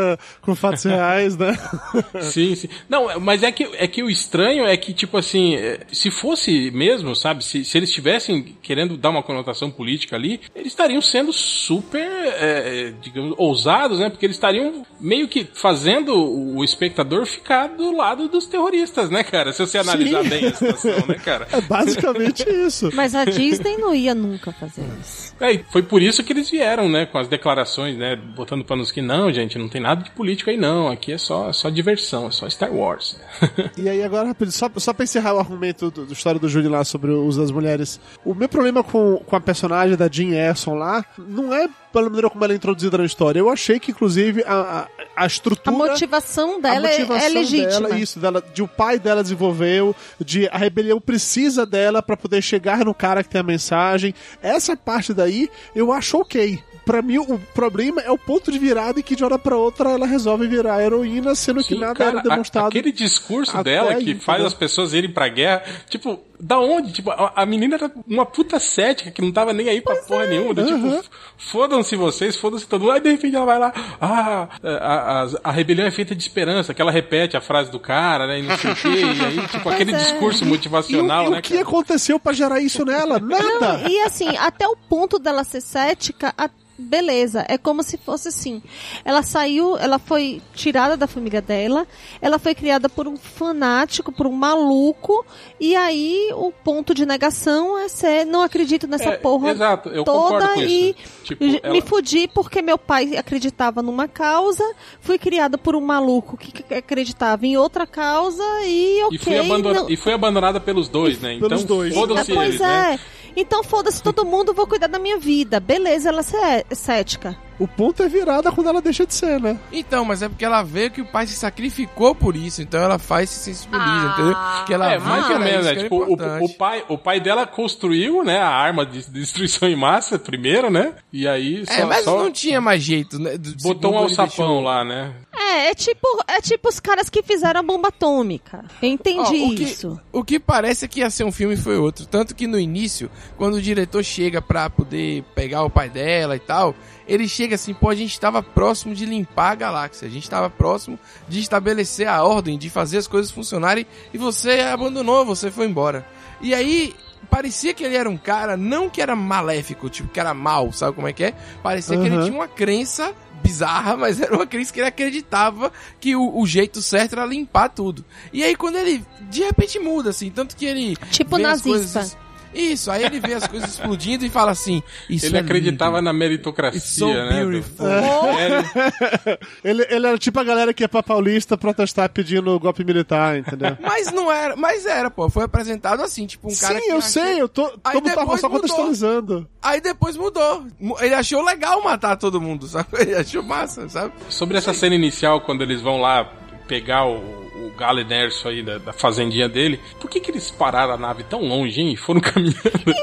com fatos reais, né? Sim, sim. Não, mas é que, é que o estranho é que, tipo assim, é, se fosse mesmo, sabe, se, se eles estivessem querendo dar uma conotação política ali, eles estariam sendo super, é, é, digamos, ousados, né? Porque eles estariam meio que fazendo o espectador ficar do lado dos terroristas, né, cara? Se você analisar Sim. bem a situação, né, cara? É basicamente isso. Mas a Disney não ia nunca fazer isso. É, e foi por isso que eles vieram, né, com as declarações, né, botando panos que não, gente, não tem nada de político aí não, aqui é só, só diversão, é só Star Wars. E aí agora, rapidinho, só, só pra encerrar o argumento do, do história do Júlio lá sobre o uso das mulheres. O meu problema com, com a personagem da Jean Erson lá não é pela maneira como ela é introduzida na história. Eu achei que, inclusive, a, a, a estrutura... A motivação dela a é- motivação é legítima. Dela, isso, dela, de o pai dela desenvolveu, de a rebelião precisa dela pra poder chegar no cara que tem a mensagem. Essa parte daí eu acho ok. Pra mim, o problema é o ponto de virada e que de hora pra outra ela resolve virar heroína, sendo que Sim, nada cara, era demonstrado. a- Aquele discurso dela aí, que faz entendeu? as pessoas irem pra guerra, tipo, da onde? Tipo, a, a menina era uma puta cética que não tava nem aí pra porra nenhuma. do Aham. Tipo, fodam-se vocês, fodam-se todo mundo. Aí de repente ela vai lá, ah, a, a, a rebelião é feita de esperança, que ela repete a frase do cara, né? E não sei o quê. E aí, tipo, aquele é. discurso E o, motivacional, e o né? que cara? aconteceu pra gerar isso nela? Nada! Não, e assim, até o ponto dela ser cética, a- beleza. É como se fosse assim. Ela saiu, ela foi tirada da família dela, ela foi criada por um fanático, por um maluco, e aí o ponto de negação é ser, não acredito nessa É, porra exato, eu toda concordo com e isso. Tipo, ela- me fudi porque meu pai acreditava numa causa, fui criada por um maluco que acreditava em outra causa e ok. E, foi abandona- não- e foi abandonada pelos dois, né? Pelos Então, dois. é, foda-se pois eles, né? é. Então foda-se todo mundo, vou cuidar da minha vida. Beleza, ela é cética. O ponto é virada quando ela deixa de ser, né? Então, mas é porque ela vê que o pai se sacrificou por isso, então ela faz e se sensibiliza, entendeu? Que ela É, mais que ou era menos, isso né? que Tipo, o, importante. o pai, o pai dela construiu, né, a arma de destruição em massa primeiro, né? E aí só, É, mas só não tinha mais jeito, né? Do- botou um alçapão lá, né? É, é tipo, é tipo os caras que fizeram a bomba atômica. Eu entendi Ó, o que, isso. O que parece é que ia ser um filme foi outro. Tanto que no início, quando o diretor chega pra poder pegar o pai dela e tal, ele chega assim, pô, a gente tava próximo de limpar a galáxia. A gente tava próximo de estabelecer a ordem, de fazer as coisas funcionarem e você abandonou, você foi embora. E aí, parecia que ele era um cara, não que era maléfico, tipo, que era mal, sabe como é que é? Parecia que ele tinha uma crença bizarra, mas era uma crença que ele acreditava que o, o jeito certo era limpar tudo. E aí quando ele de repente muda, assim, tanto que ele. Tipo nazista. coisas- Isso, aí ele vê as coisas explodindo e fala assim: Isso Ele é acreditava lindo. na It's meritocracia, so né? do- beautiful. É, Ele, ele era tipo a galera que ia pra Paulista protestar pedindo golpe militar, entendeu? Mas não era, mas era, pô. Foi apresentado assim, tipo um cara Sim, que eu sei, eu tô, Aí tava depois só mudou. contextualizando. Aí depois mudou. Mu- Ele achou legal matar todo mundo, sabe? Ele achou massa, sabe? Sobre essa cena inicial, quando eles vão lá pegar o, o Galenerso aí da, da fazendinha dele, por que, que eles pararam a nave tão longe, hein? E foram caminhando.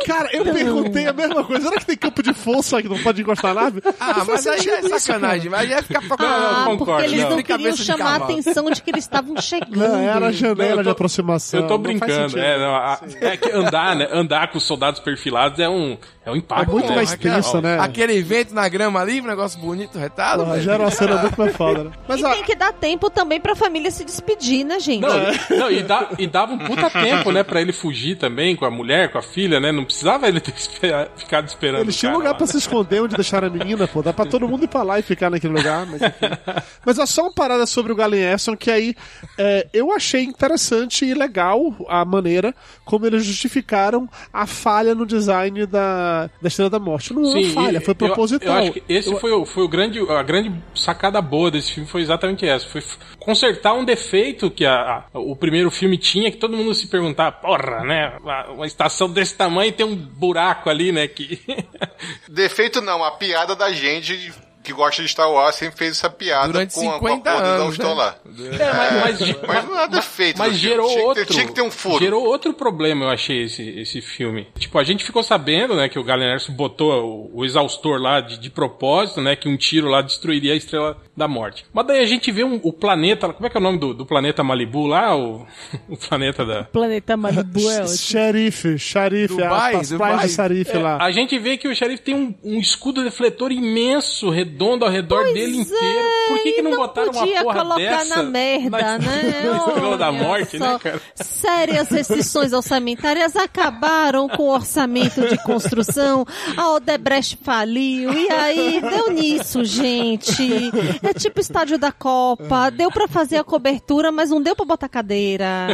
Cara, eu perguntei a mesma coisa. Será que tem campo de força que não pode encostar na nave? Ah, faz mas aí é isso, sacanagem. Mas aí é ficar procurando. Não, Ah, não, porque concordo, eles não. não queriam chamar a atenção de que eles estavam chegando. Não, era a janela Não, eu de tô- aproximação. Eu tô brincando, é, não, a- é que andar, né? Andar com os soldados perfilados é um, é um impacto. É muito né? mais tenso, né? Aquele evento na grama ali, um negócio bonito, retado. Já era uma cena muito mais foda, né? Mas, E ó, tem que dar tempo também pra família se despedir, né, gente? Não, não e, dá- e dava um puta tempo, né, pra ele fugir também com a mulher, com a filha, né? Não precisava ele ter esper- ficado esperando. Eles o tinham um lugar lá, pra né? se esconder onde deixaram a menina, pô. Dá pra todo mundo ir pra lá e ficar naquele lugar, mas enfim. Mas é só uma parada sobre o Galen Erson que aí é, eu achei interessante e legal a maneira como eles justificaram a falha no design da, da Estrela da Morte. Não é uma falha, foi eu- proposital. Eu, acho que esse foi, o, foi o grande, a grande sacada boa desse filme, foi exatamente essa. Foi consertar um defeito que a- a- o primeiro filme tinha, que todo mundo se perguntava, porra, né? Uma, uma estação desse tamanho tem um buraco ali, né? Que... Defeito não, a piada da gente que gosta de Star Wars sempre fez essa piada Durante com, a- com 50 a porra do anos, não estão né? lá. É, mas, mas, Mas não é defeito. Mas gerou tinha, que outro. Tinha que ter um furo. Gerou outro problema, eu achei, esse, esse filme. Tipo, a gente ficou sabendo, né, que o Galenerso botou o, o exaustor lá de, de propósito, né, que um tiro lá destruiria a Estrela da Morte. Mas daí a gente vê um- o planeta, como é que é o nome do, do planeta Malibu lá? O, o planeta da... Planeta Malibu é ótimo. Xerife, xerife, Dubai, as Dubai. praias de xerife lá. A gente vê que o xerife tem um, um escudo defletor imenso, redondo ao redor dele inteiro. Por que, que não, é, não botaram podia uma porra colocar dessa na merda, na, né? na Estrela da Morte, só. né, cara? Sérias restrições orçamentárias acabaram com o orçamento de construção. A Odebrecht faliu. E aí, deu nisso, gente. É tipo estádio da Copa. Deu pra fazer a cobertura, mas não deu pra botar cadeira.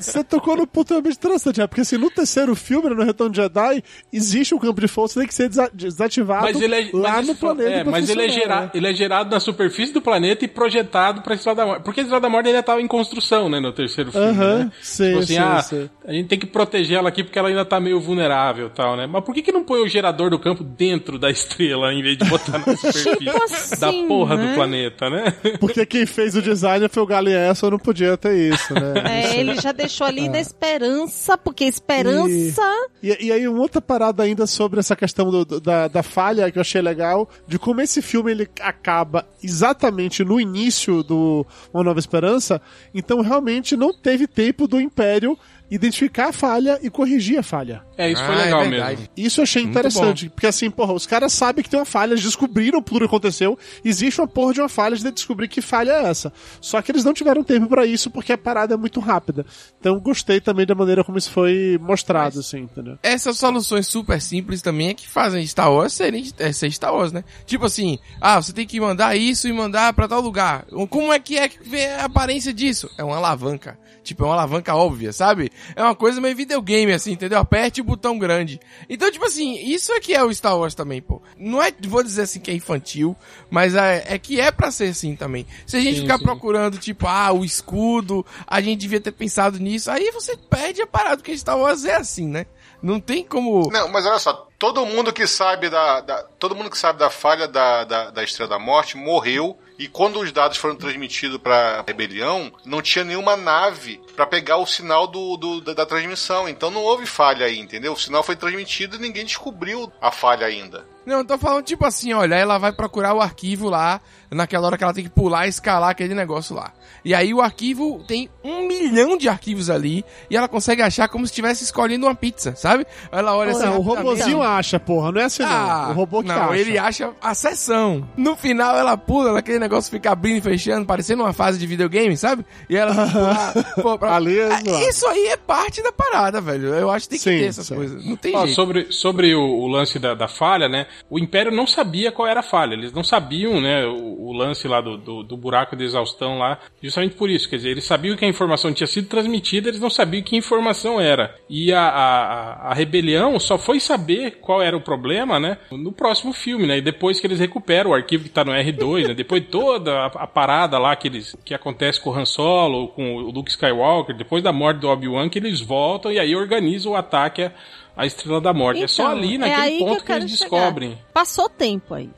Você tocou no ponto realmente interessante, é, porque assim, no terceiro filme, né, no Retorno de Jedi, existe um campo de força que tem que ser desa- desativado Mas ele é, lá mas no planeta. é, mas ele é, funcionar, gera, né? ele é gerado na superfície do planeta e projetado pra Estrela da Morte. Porque a Estrela da Morte ainda estava em construção, né, no terceiro filme. Aham, né? sim, Tipo assim, sim, ah, sim. a gente tem que proteger ela aqui porque ela ainda tá meio vulnerável e tal, né? Mas por que que não põe o gerador do campo dentro da estrela em vez de botar na superfície assim, da porra né? do planeta, né? Porque quem fez o design foi o Galeasso, não podia ter isso, né? É, ele já deixou ali na esperança, porque esperança. E, e aí, uma outra parada ainda sobre essa questão do- do- da, da falha que eu achei legal, de como esse filme ele acaba exatamente no início do Uma Nova Esperança, então realmente não teve tempo do Império identificar a falha e corrigir a falha. É, isso foi Ah, é legal verdade. mesmo. Isso eu achei Muito interessante, porque assim, porra, os caras sabem que tem uma falha, eles descobriram tudo que aconteceu, existe uma porra de uma falha de descobrir que falha é essa. Só que eles não tiveram tempo pra isso porque a parada é muito rápida. Então gostei também da maneira como isso foi mostrado, assim, entendeu? Essas soluções super simples também é que fazem Star Wars serem, é, ser Star Wars, né? Tipo assim, ah, você tem que mandar isso e mandar pra tal lugar. Como é que é que vê a aparência disso? É uma alavanca. Tipo, é uma alavanca óbvia, sabe? É uma coisa meio videogame, assim, entendeu? Aperte o botão grande. Então, tipo assim, isso é que é o Star Wars também, pô. Não é, vou dizer assim que é infantil, mas é, é que é pra ser assim também. Se a gente Sim, ficar sim. procurando, tipo, ah, o escudo, a gente devia ter pensado nisso, aí você perde a parada, porque Star Wars é assim, né? Não tem como. Não, mas olha só, todo mundo que sabe da, da- todo mundo que sabe da falha da, da, da Estrela da Morte morreu e quando os dados foram transmitidos para rebelião, não tinha nenhuma nave para pegar o sinal do, do- da, da transmissão. Então não houve falha aí, entendeu? O sinal foi transmitido e ninguém descobriu a falha ainda. Não, eu tô falando tipo assim, olha, ela vai procurar o arquivo lá, naquela hora que ela tem que pular e escalar aquele negócio lá. E aí o arquivo tem um milhão de arquivos ali e ela consegue achar como se estivesse escolhendo uma pizza, sabe? Ela olha assim. Não, o rapidamente, robozinho acha, porra, não é assim Ah, não. O robô que não, acha. ele acha a sessão. No final ela pula, aquele negócio fica abrindo e fechando, parecendo uma fase de videogame, sabe? E ela pular, pô, pra- Ali é Ah, zoado. Isso aí é parte da parada, velho. Eu acho que tem que Sim, ter essas sim. coisas. Não tem Ó, jeito. sobre sobre o, o lance da, da falha, né? O Império não sabia qual era a falha, eles não sabiam, né, o, o lance lá do, do, do, buraco de exaustão lá, justamente por isso, quer dizer, eles sabiam que a informação tinha sido transmitida, eles não sabiam que informação era. E a, a, a rebelião só foi saber qual era o problema, né, no próximo filme, né, e depois que eles recuperam o arquivo que tá no R2, né, depois toda a, a parada lá que, eles, que acontece com o Han Solo, com o Luke Skywalker, depois da morte do Obi-Wan, que eles voltam e aí organizam o ataque a a Estrela da Morte. Então, é só então, ali naquele é ponto que, que eles chegar. descobrem. Passou tempo aí.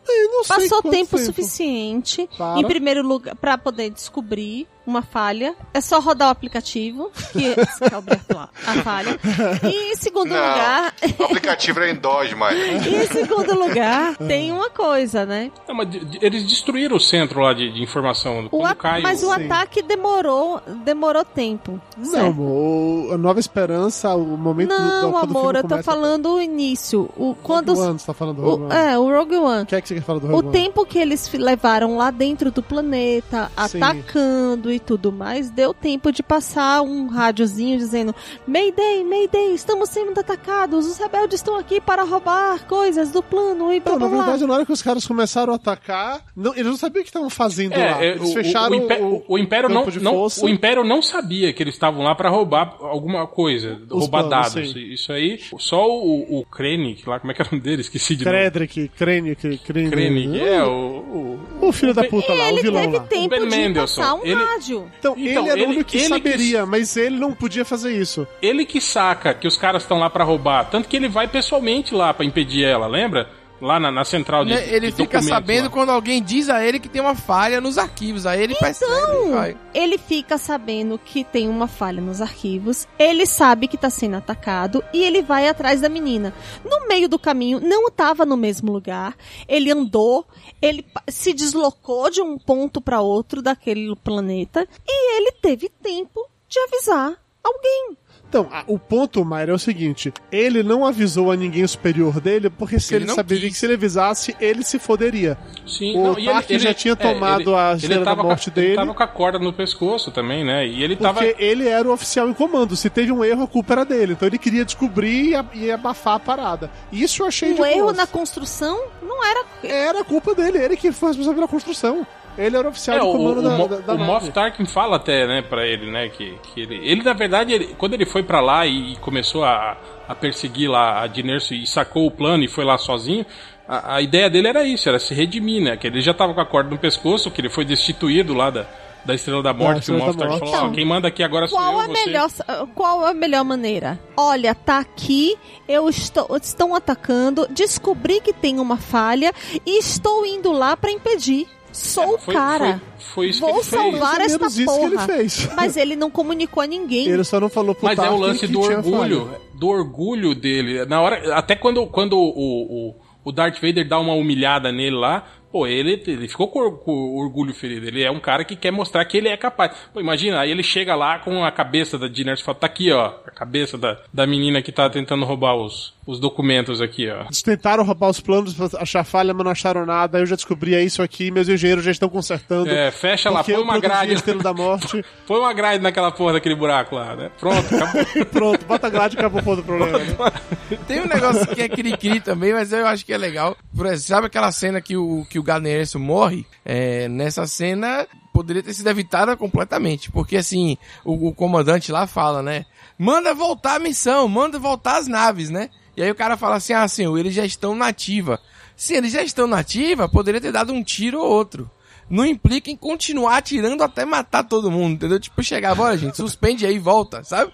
Passou tempo, tempo, suficiente, Para. em primeiro lugar, para poder descobrir uma falha. É só rodar o aplicativo, que é o Alberto lá, a falha. E em segundo Não, lugar. O aplicativo é em DOS, mas. e em segundo lugar, tem uma coisa, né? Não, mas eles destruíram o centro lá de, de informação. O a... Mas o Sim. ataque demorou, demorou tempo. Não, o, a Nova Esperança, o momento Não, do, amor, eu tô falando o início. O, quando Rogue One, você tá falando do Rogue o, One. É, o Rogue One. O que é que você quer falar do Rogue o One? O tempo que eles levaram lá dentro do planeta, Sim. atacando e tudo mais, deu tempo de passar um rádiozinho dizendo: Mayday, Mayday, estamos sendo atacados, os rebeldes estão aqui para roubar coisas do plano e blá, não, blá, Na verdade, na hora que os caras começaram a atacar, não, eles não sabiam o que estavam fazendo é, lá. Eles o, fecharam o, o, o Império não, não, o Império não sabia que eles estavam lá para roubar alguma coisa, os roubar planos, dados. Sim. Isso aí, só o, o Krennic lá, como é que era o nome dele? Esqueci de Kredrick, Krennic, Krennic. Krennic, é, o, o... O filho da puta lá, o vilão lá. Ele teve tempo de passar um ele... rádio. Então, então, ele era o único que saberia, que... mas ele não podia fazer isso. Ele que saca que os caras estão lá para roubar, tanto que ele vai pessoalmente lá para impedir ela, lembra? Lá na, na central de né, Ele de fica sabendo lá. quando alguém diz a ele que tem uma falha nos arquivos. Aí ele então, percebe. Ele fica sabendo que tem uma falha nos arquivos. Ele sabe que tá sendo atacado. E ele vai atrás da menina. No meio do caminho, não tava no mesmo lugar. Ele andou. Ele se deslocou de um ponto para outro daquele planeta. E ele teve tempo de avisar alguém. Então, a, o ponto, Mayra, é o seguinte: ele não avisou a ninguém superior dele, porque se ele, ele saberia quis. que se ele avisasse, ele se foderia. Sim, o não, Tark ele, já tinha é, tomado ele, a estrela da morte a, dele. Ele tava com a corda no pescoço também, né? E ele porque tava. Porque ele era o oficial em comando. Se teve um erro, a culpa era dele. Então ele queria descobrir e, e abafar a parada. Isso eu achei O erro na construção não era. Era culpa dele, ele que foi responsável pela construção. Ele era oficial é, de comando o, da, o, da, da O Moff Tarkin fala até, né, pra ele, né, que, que ele... Ele, na verdade, ele, quando ele foi para lá e, e, começou a, a perseguir lá a Dinerso e sacou o plano e foi lá sozinho, a, a, ideia dele era isso, era se redimir, né, que ele já tava com a corda no pescoço, que ele foi destituído lá da, da Estrela da Morte, que o Moff Tarkin falou, então, quem manda aqui agora sou qual eu, a você. Melhor, qual a melhor maneira? Olha, tá aqui, eu estou, estão atacando, descobri que tem uma falha e estou indo lá para impedir. Sou o cara. Foi, foi isso Vou que ele salvar fez. esta porra. Que ele fez. Mas ele não comunicou a ninguém. Ele só não falou pro Mas é o lance do orgulho, do orgulho dele. Na hora, até quando, quando o, o, o Darth Vader dá uma humilhada nele lá, pô, ele, ele ficou com, com orgulho ferido. Ele é um cara que quer mostrar que ele é capaz. Pô, imagina, aí ele chega lá com a cabeça da Diners e fala, tá aqui, ó, a cabeça da, da menina que tá tentando roubar os, os documentos aqui, ó. Eles tentaram roubar os planos pra achar falha, mas não acharam nada. Eu já descobri é isso aqui, meus engenheiros já estão consertando. É, fecha lá, põe uma grade. da morte. põe uma grade naquela porra daquele buraco lá, né? Pronto, acabou. Pronto, bota a grade e acabou o problema. Né? Tem um negócio que é cri-cri também, mas eu acho que é legal. Por exemplo, sabe aquela cena que o, que o Gardner morre? É, nessa cena poderia ter sido evitada completamente. Porque assim, o, o comandante lá fala, né? Manda voltar a missão, manda voltar as naves, né? E aí o cara fala assim, ah, senhor, eles já estão nativa. Se eles já estão nativa, poderia ter dado um tiro ou outro não implica em continuar atirando até matar todo mundo, entendeu? Tipo, chegar, bora, gente, suspende aí e volta, sabe?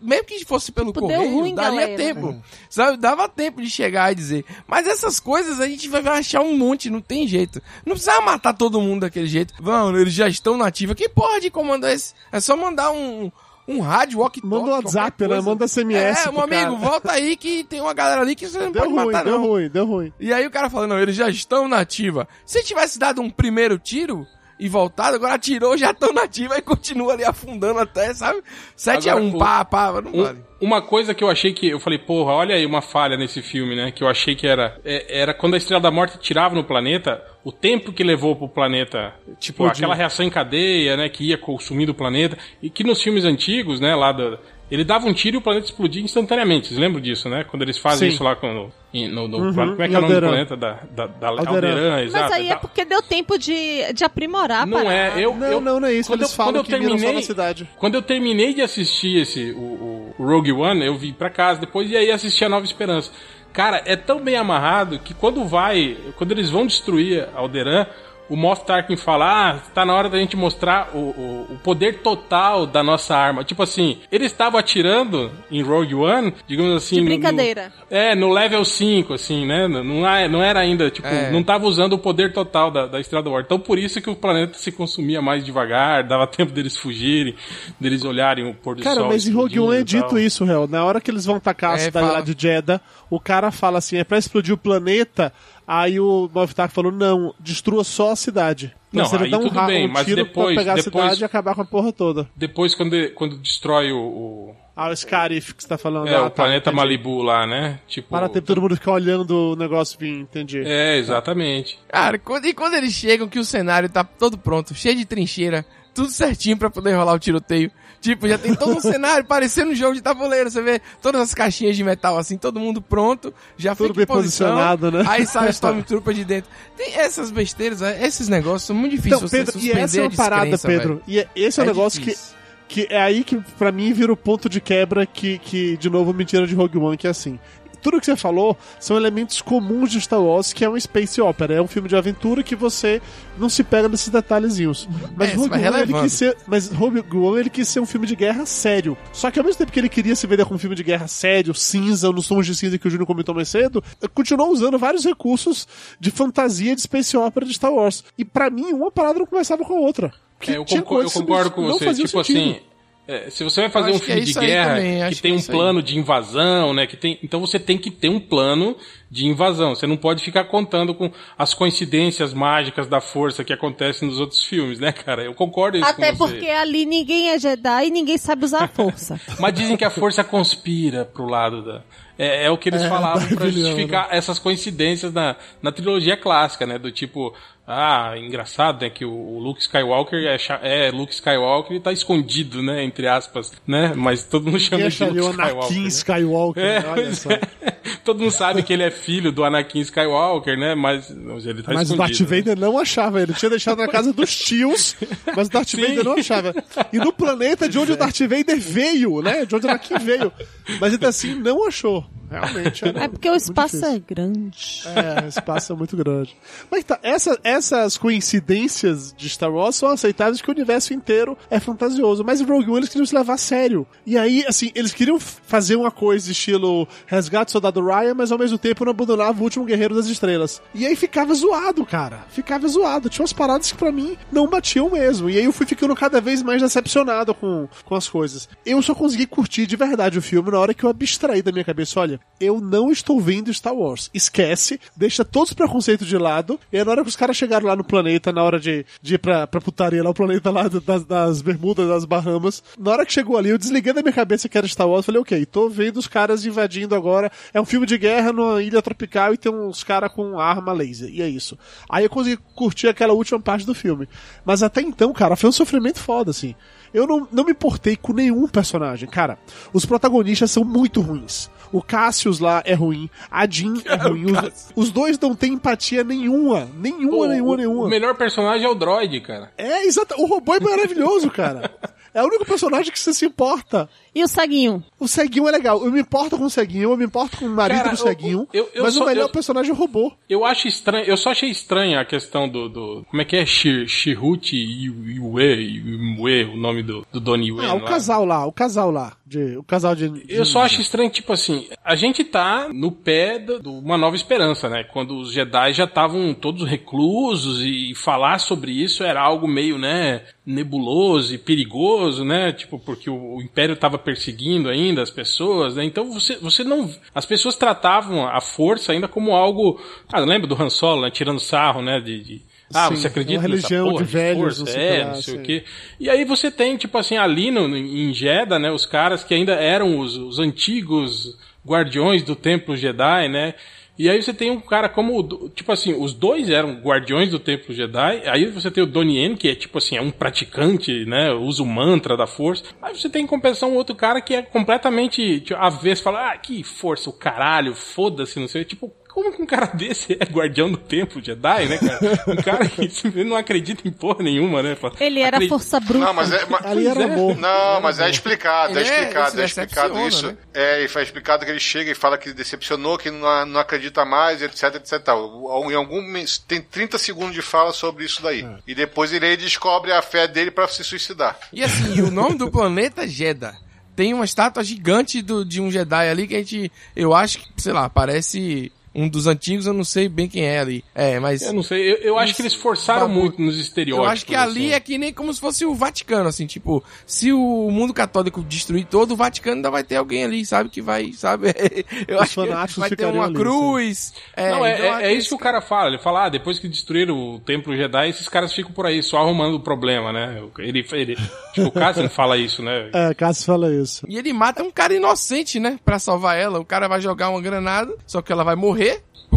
mesmo que fosse pelo tipo, correio, ruim, daria galera. tempo, sabe? Dava tempo de chegar e dizer. Mas essas coisas a gente vai achar um monte, não tem jeito. Não precisa matar todo mundo daquele jeito. Vão, eles já estão nativos. Que porra de comando é esse? É só mandar um, um rádio walk Manda um WhatsApp, né? Manda SMS. É, meu amigo, cara. volta aí que tem uma galera ali que você não deu pode ruim, matar, deu não. Deu ruim, deu ruim. E aí o cara fala, não, eles já estão na ativa. Se tivesse dado um primeiro tiro e voltado, agora atirou, já estão na ativa e continua ali afundando até, sabe? 7 a 1, pá, pá, não um, vale. Uma coisa que eu achei que. Eu falei, porra, olha aí uma falha nesse filme, né? Que eu achei que era. É, era quando a Estrela da Morte tirava no planeta, o tempo que levou pro planeta, tipo, Explodir. aquela reação em cadeia, né, que ia consumindo o planeta, e que nos filmes antigos, né, lá do, ele dava um tiro e o planeta explodia instantaneamente. Vocês lembram disso, né? Quando eles fazem Sim. isso lá com, no, no, no Uhum, Como é que é o nome do planeta? Da, da, da Alderan. Alderan, exato. Mas aí é porque deu tempo de, de aprimorar a Não é, eu, Não, eu- não, não é isso. quando Eles eu- falam quando eu que miram só terminei, na cidade. Quando eu terminei de assistir esse, o, o- o Rogue One, eu vim pra casa depois e aí assisti a Nova Esperança. Cara, é tão bem amarrado que quando vai, quando eles vão destruir Alderan, o Moff Tarkin fala, ah, tá na hora da gente mostrar o, o, o poder total da nossa arma. Tipo assim, eles estavam atirando em Rogue One, digamos assim... De brincadeira. no- é, no level 5, assim, né? Não, não era ainda, tipo, É. não tava usando o poder total da, da Estrela da Morte. Então por isso que o planeta se consumia mais devagar, dava tempo deles fugirem, deles olharem o pôr do Cara, sol. mas em Rogue One é dito isso, réu. Na hora que eles vão tacar a É, cidade fala. lá de Jeddah, o cara fala assim, é pra explodir o planeta, aí o Movitar falou, não, destrua só a cidade. Não, você aí dá um, tudo ra- bem, um mas tiro depois- pra pegar a depois- cidade e acabar com a porra toda. Depois, quando, quando destrói o, o, Ah, o Scarif que você tá falando. é, ah, o tá, planeta entendi. Malibu lá, né? Tipo, Para tempo todo mundo ficar olhando o negócio vir, entendi. É, exatamente. Cara, quando, e quando eles chegam que o cenário tá todo pronto, cheio de trincheira, tudo certinho pra poder rolar o tiroteio. Tipo, já tem todo um cenário parecendo um jogo de tabuleiro. Você vê todas as caixinhas de metal assim, todo mundo pronto, já Tudo fica em bem posição, posicionado, né? Aí sai o Stormtrooper de dentro. Tem essas besteiras, esses negócios são muito difíceis Então, Pedro, e essa é uma parada, Pedro. velho. E é- esse é, um É negócio que, difícil. que é aí que, pra mim, vira o ponto de quebra que, que, de novo, me tira de Rogue One, que é assim. Tudo que você falou são elementos comuns de Star Wars, que é um space opera. É um filme de aventura que você não se pega nesses detalhezinhos. Mas É, Rogue One, ele quis ser, mas Rogue One, ele quis ser um filme de guerra sério. Só que ao mesmo tempo que ele queria se vender como um filme de guerra sério, cinza, nos tons de cinza que o Júnior comentou mais cedo, continuou usando vários recursos de fantasia de space opera de Star Wars. E pra mim, uma parada não conversava com a outra. É, eu, tinha concor- eu concordo com você. Tipo sentido. assim, é, se você vai fazer um que filme é de guerra também, que que tem é um isso aí. plano de invasão, né? Que tem, então você tem que ter um plano de invasão. Você não pode ficar contando com as coincidências mágicas da força que acontecem nos outros filmes, né, cara? Eu concordo isso Até com você. porque ali ninguém é Jedi e ninguém sabe usar a força. Mas dizem que a força conspira pro lado da. É, é o que eles falavam pra rebelião, justificar essas coincidências na, na trilogia clássica, né? Do tipo, ah, engraçado, né? Que o, Luke Skywalker é, é Luke Skywalker e tá escondido, né? Entre aspas, né? Mas todo mundo chama ele de Luke Skywalker. Anakin né? Skywalker, É, né? olha pois só. é. Todo mundo sabe que ele é filho do Anakin Skywalker, né? Mas mas ele tá Mas o escondido. Darth né? Vader não achava ele. Tinha deixado na casa dos tios, mas o Darth Sim. Vader não achava. E no planeta de onde o Darth Vader veio, né? De onde o Anakin veio. Mas ainda assim, não achou. Realmente. era É porque o espaço difícil. é grande. É, o espaço é muito grande. Mas tá, essa- essas coincidências de Star Wars são aceitáveis que o universo inteiro é fantasioso. Mas em Rogue One eles queriam se levar a sério. E aí, assim, eles queriam fazer uma coisa estilo Resgate do Soldado Ryan, mas ao mesmo tempo não abandonava o último Guerreiro das Estrelas. E aí ficava zoado, cara. Ficava zoado. Tinha umas paradas que pra mim não batiam mesmo. E aí eu fui ficando cada vez mais decepcionado com, com as coisas. Eu só consegui curtir de verdade o filme na hora que eu abstraí da minha cabeça. Olha, eu não estou vendo Star Wars. Esquece, deixa todos os preconceitos de lado. E aí na hora que os caras chegaram lá no planeta, na hora de, de ir pra, pra putaria lá, o planeta lá das, das Bermudas, das Bahamas, na hora que chegou ali, eu desliguei da minha cabeça que era Star Wars. Falei, ok, tô vendo os caras invadindo agora. É um filme de guerra numa ilha tropical e tem uns caras com arma laser. E é isso. Aí eu consegui curtir aquela última parte do filme. Mas até então, cara, foi um sofrimento foda, assim. Eu não, não me importei com nenhum personagem. Cara, os protagonistas são muito ruins. O Cassius lá é ruim, a Jean é ruim. Os, os dois não têm empatia nenhuma. Nenhuma, Pô, nenhuma, o, nenhuma. o melhor personagem é o droid, cara. É, exato. O robô é maravilhoso, cara. É o único personagem que você se importa. E o ceguinho? O ceguinho é legal. Eu me importo com o ceguinho, eu me importo com o marido Cara, do ceguinho. eu- eu mas só- o melhor eu- personagem é o robô. Eu acho estranho, eu só achei estranha a questão do, do como é que é Shi- Shihuchi Yue, Yue, o nome do, do Donnie Yue. Ah, o lá. casal lá, o casal lá. De, o casal de. de- Eu só acho estranho, tipo assim, a gente tá no pé do Uma Nova Esperança, né? Quando os Jedi já estavam todos reclusos e falar sobre isso era algo meio, né, nebuloso e perigoso, né? Tipo, porque o, o Império tava perseguindo ainda as pessoas, né? Então você, você não... As pessoas tratavam a força ainda como algo... Ah, lembra do Han Solo, né? Tirando sarro, né? De... de ah, Sim, você acredita uma nessa religião porra de velhos, força? não sei o é, não sei o quê. E aí você tem, tipo assim, ali no, em Jeddah, né, os caras que ainda eram os, os antigos guardiões do templo Jedi, né, E aí você tem um cara como, tipo assim, os dois eram guardiões do Templo Jedi, aí você tem o Donnie que é tipo assim, é um praticante, né, usa o mantra da força. Aí você tem em compensação outro cara que é completamente, tipo, avesso, fala, ah, que força, o caralho, foda-se, não sei, tipo, como que um cara desse é guardião do templo Jedi, né, cara? Um cara que não acredita em porra nenhuma, né? Ele era acredita- força bruta. Não, mas é. mas- Ali era amor. Não, mas é explicado, é Ele é- explicado, é explicado decepciona, isso. né? É, e foi explicado que ele chega e fala que decepcionou, que não, não acredita mais, etc, etc. tal. Em algum tem 30 segundos de fala sobre isso daí. É. E depois ele aí descobre a fé dele pra se suicidar. E assim, e o nome do planeta é Jeddah. Tem uma estátua gigante do, de um Jedi ali que a gente, eu acho que, sei lá, parece um dos antigos, eu não sei bem quem é ali. É, mas Eu não sei, eu, eu acho que eles forçaram muito nos eu estereótipos. acho que ali assim. é que nem como se fosse o Vaticano, assim, tipo, se o mundo católico destruir todo, o Vaticano ainda vai ter alguém ali, sabe, que vai, sabe? Eu Os acho que vai ter uma ali, cruz. É, não, é, então é- é isso que o cara fala. Ele fala, ah, depois que destruíram o Templo Jedi, esses caras ficam por aí só arrumando o problema, né? Ele, ele, tipo, o Cassian fala isso, né? É, Cássio fala isso. E ele mata um cara inocente, né? Pra salvar ela. O cara vai jogar uma granada, só que ela vai morrer,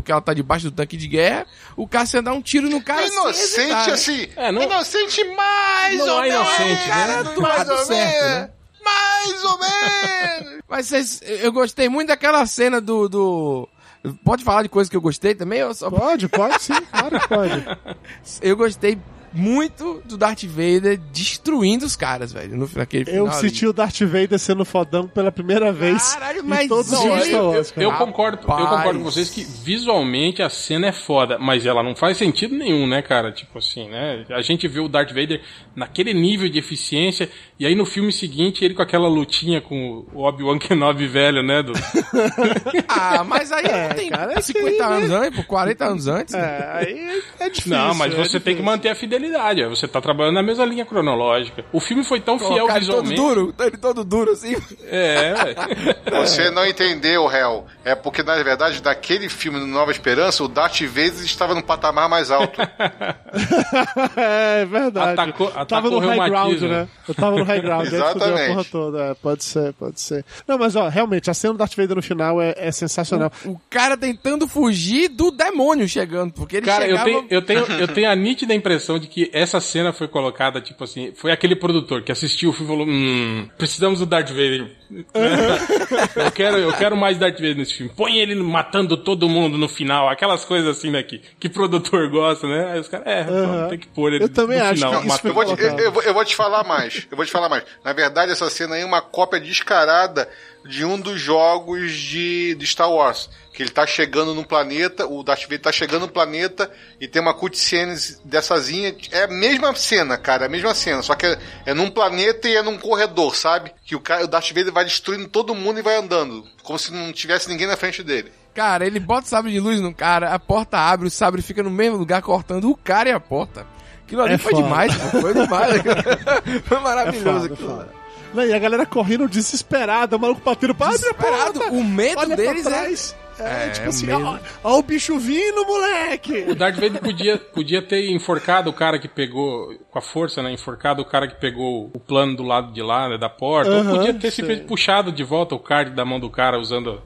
porque ela tá debaixo do tanque de guerra. O Cassian dá um tiro no cara. inocente, né? assim. É, não- Inocente mais Não ou é menos. inocente, né? Cara do mais ou certo, menos. né? Mais ou menos. Mas vocês, eu gostei muito daquela cena do, do. Pode falar de coisa que eu gostei também? Eu, só... Pode, pode sim, claro que pode. eu gostei muito do Darth Vader destruindo os caras, velho, no, naquele final. Eu ali. senti o Darth Vader sendo fodão pela primeira vez Caralho, em mas todos os não, Star Eu, cara. eu concordo, eu concordo com vocês que visualmente a cena é foda, mas ela não faz sentido nenhum, né, cara? Tipo assim, né? A gente vê o Darth Vader naquele nível de eficiência, e aí no filme seguinte ele com aquela lutinha com o Obi-Wan Kenobi velho, né? Do... Ah, mas aí não tem cara, é 50 que, anos antes, pô, 40 anos antes. É, aí é difícil. Não, mas é você difícil. tem que manter a fidelidade. Você tá trabalhando na mesma linha cronológica. O filme foi tão fiel ele todo visualmente. duro, ele todo duro assim. É, velho. Você não entendeu, Hel. É porque, na verdade, naquele filme do Nova Esperança, o Darth Vader estava num patamar mais alto. é verdade. Atacou- tava atacou no o high ground, né? Eu tava no high ground, a Exatamente. porra toda. É, pode ser, pode ser. Não, mas ó, realmente, a cena do Darth Vader no final é, é sensacional. O cara tentando fugir do demônio chegando, porque ele Cara, eu chegava... tenho, eu, tenho, eu tenho a nítida impressão de que essa cena foi colocada, tipo assim, foi aquele produtor que assistiu o filme e falou: Hum, precisamos do Darth Vader. eu, quero, eu quero mais Darth Vader nesse filme. Põe ele matando todo mundo no final, aquelas coisas assim, né? Que, que produtor gosta, né? Aí os caras, é, tem que pôr ele Eu também no acho final. que Eu vou, te, eu, colocado. eu vou- eu vou te falar mais. Eu vou te falar mais. Na verdade, essa cena aí é uma cópia descarada de um dos jogos de, de Star Wars. Que ele tá chegando no planeta, o Darth Vader tá chegando no planeta e tem uma cutscene dessazinha. É a mesma cena, cara, é a mesma cena. Só que é, é num planeta e é num corredor, sabe? Que o, cara, o Darth Vader vai destruindo todo mundo e vai andando. Como se não tivesse ninguém na frente dele. Cara, ele bota o sabre de luz no cara, a porta abre, o sabre fica no mesmo lugar cortando o cara e a porta. Aquilo ali É foi foda. demais, foi demais. foi É maravilhoso foda, aquilo. foda. Não, e a galera correndo desesperada, o maluco batendo pra abre a Desesperado, porta, o medo olha deles pra é- trás. É, É, tipo o assim, ó, ó o bicho vindo, moleque! O Darth Vader podia, podia ter enforcado o cara que pegou, com a força, né? Enforcado o cara que pegou o plano do lado de lá, né? Da porta. Aham, Ou podia ter sei. simplesmente puxado de volta o card da mão do cara usando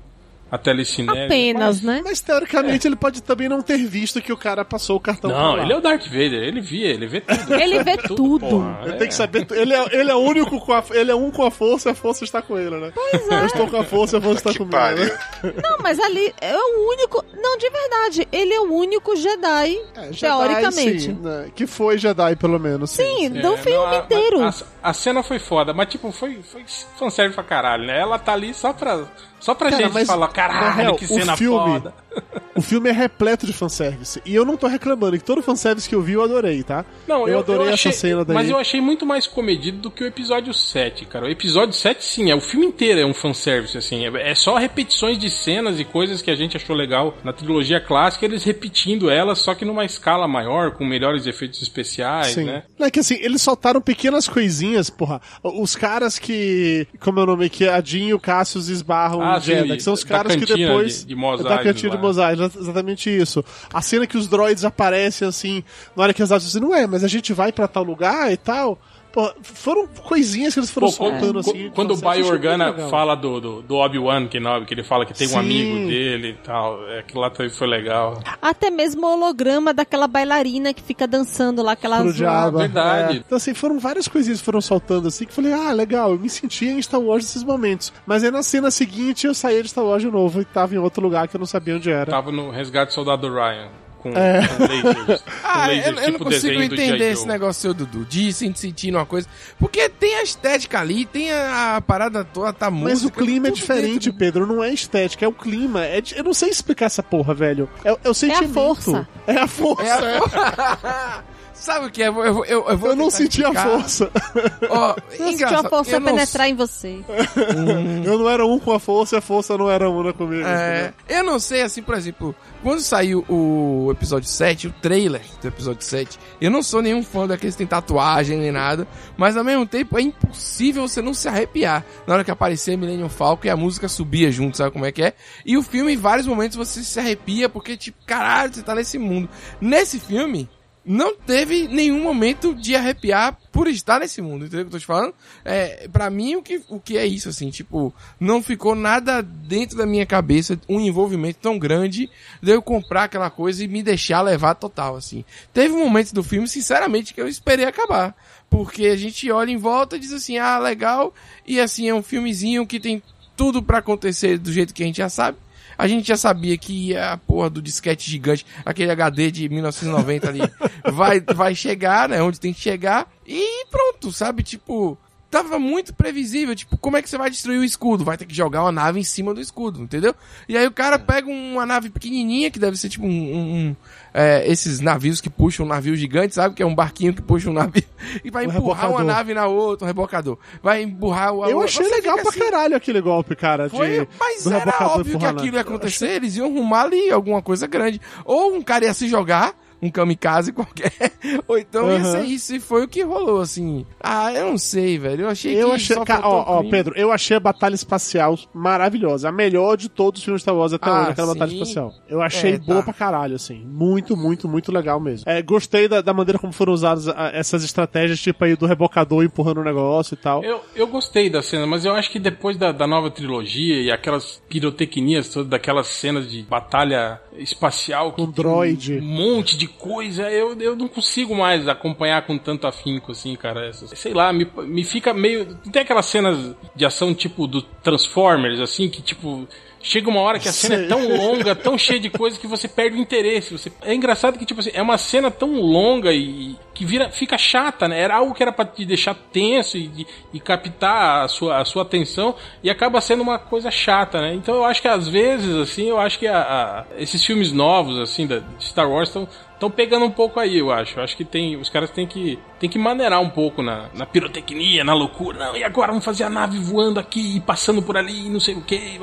a telecinese. Apenas, né? Mas teoricamente ele pode também não ter visto que o cara passou o cartão pra Não, ele é o Darth Vader, ele via, ele vê tudo. Ele vê tudo. porra, Ele é. tem que saber. Ele é, ele é o único com a, ele é um com a força e a força está com ele, né? Pois é. Eu estou com a força e a força está comigo. pariu. Né? Não, mas ali é o único. Não, de verdade, ele é o único Jedi, É, Jedi, teoricamente. sim, né? Que foi Jedi, pelo menos. Sim. Sim, É, do filme não, a- inteiro. A, a cena foi foda, mas tipo, foi, foi fanservice pra caralho, né? Ela tá ali só pra, só pra Cara, gente falar, caralho, real, que o cena filme- foda. O filme é repleto de fanservice. E eu não tô reclamando, que todo fanservice que eu vi eu adorei, tá? Não, eu, adorei achei, essa cena daí. Mas eu achei muito mais comedido do que o episódio 7, cara. O episódio 7, sim, é o filme inteiro é um fanservice, assim. É, é só repetições de cenas e coisas que a gente achou legal na trilogia clássica, eles repetindo elas, só que numa escala maior, com melhores efeitos especiais, Sim. né? Não, é que assim, eles soltaram pequenas coisinhas, porra. Os caras que. Como é o nome? Que a Jean e o Cassius esbarram Ah, sim, Jedi, que são os caras que depois. de- de Mos da cantina lá. de Mos Eisley, exatamente isso. A cena que os droids aparecem assim, na hora que as dizem, não é, mas a gente vai pra tal lugar e tal. Pô, foram coisinhas que eles foram Pô, soltando quando, assim. quando o Baio Organa fala do, do, do Obi-Wan Kenobi, que ele fala que tem Sim. um amigo dele e tal, é, aquilo lá também foi legal. Até mesmo o holograma daquela bailarina que fica dançando lá, aquela Pro azul. diabo. verdade. É. Então, assim, foram várias coisinhas que foram soltando assim que eu falei, ah, legal, eu me sentia em Star Wars nesses momentos. Mas aí na cena seguinte eu saía de Star Wars de novo e tava em outro lugar que eu não sabia onde era. Tava no Resgate do Soldado Ryan. Com, É. com lasers. com Ah, lasers, eu, eu não tipo consigo desenho do entender esse negócio seu, Dudu, de se sentir numa coisa. Porque tem a estética ali, tem a, a parada toda, tá música. Mas o clima é diferente, dentro. Pedro. Não é estética, é o clima. É Eu não sei explicar essa porra, velho. É, é o sentimento. força. É a força. É a... Sabe o que é? Eu, eu, eu, vou Eu não senti a força. Você sentiu engraçado, a força não penetrar em você. Eu não era um com a força e a força não era uma comigo. É, eu não sei, assim, por exemplo, quando saiu o episódio 7, o trailer do episódio 7, eu não sou nenhum fã daqueles que tem tatuagem nem nada, mas ao mesmo tempo é impossível você não se arrepiar na hora que aparecer Millennium Falcon e a música subia junto, sabe como é que é? E o filme, em vários momentos, você se arrepia porque, tipo, caralho, você tá nesse mundo. Nesse filme, não teve nenhum momento de arrepiar por estar nesse mundo, entendeu o que eu tô te falando? É, pra mim, o que, o que é isso, assim, tipo, não ficou nada dentro da minha cabeça, um envolvimento tão grande de eu comprar aquela coisa e me deixar levar total, assim. Teve momentos do filme, sinceramente, que eu esperei acabar. Porque a gente olha em volta e diz assim, ah, legal, e assim, é um filmezinho que tem tudo pra acontecer do jeito que a gente já sabe. A gente já sabia que a porra do disquete gigante, aquele HD de 1990 ali, vai, vai chegar, né? Onde tem que chegar. E pronto, sabe? Tipo, tava muito previsível. Tipo, como é que você vai destruir o escudo? Vai ter que jogar uma nave em cima do escudo, entendeu? E aí o cara pega uma nave pequenininha, que deve ser tipo um... um- um, é, esses navios que puxam um navio gigante, sabe? Que é um barquinho que puxa um navio e vai Um empurrar uma rebocador. nave na outra, um rebocador. Vai empurrar o Eu achei legal pra caralho aquele golpe, cara. foi, de, mas do era óbvio que aquilo ia acontecer, eles iam arrumar ali alguma coisa grande. Ou um cara ia se jogar, um kamikaze qualquer, ou então ia Aham. ser isso, e foi o que rolou, assim. Ah, eu não sei, velho, eu achei Eu que achei, só ó, ó. Pedro, eu achei a batalha espacial maravilhosa. A melhor de todos os filmes Star Wars até Ah, hoje, aquela sim. batalha espacial. Eu achei É, boa tá. pra caralho, assim. Muito, muito, muito legal mesmo. É, gostei da, da maneira como foram usadas ah, essas estratégias, tipo aí do rebocador empurrando o negócio e tal. Eu, eu gostei da cena, mas eu acho que depois da, da nova trilogia e aquelas pirotecnias todas, daquelas cenas de batalha espacial Com que tem droid. um monte de coisa, eu, eu não consigo mais acompanhar com tanto afinco, assim, cara. Essas- sei lá, me, me fica meio. Tem aquelas cenas de ação tipo do Transformers, assim, que tipo. Chega uma hora que a cena Sei. é tão longa, tão cheia de coisa que você perde o interesse. Você... É engraçado que, tipo assim, é uma cena tão longa e que vira, fica chata, né? Era algo que era pra te deixar tenso e, e captar a sua, a sua atenção e acaba sendo uma coisa chata, né? Então eu acho que às vezes, assim, eu acho que a- a- esses filmes novos, assim, da, de Star Wars estão estão pegando um pouco aí, eu acho. Eu acho que tem, os caras têm que, têm que maneirar um pouco na, na pirotecnia, na loucura. Não, e agora vamos fazer a nave voando aqui e passando por ali, e não sei o que.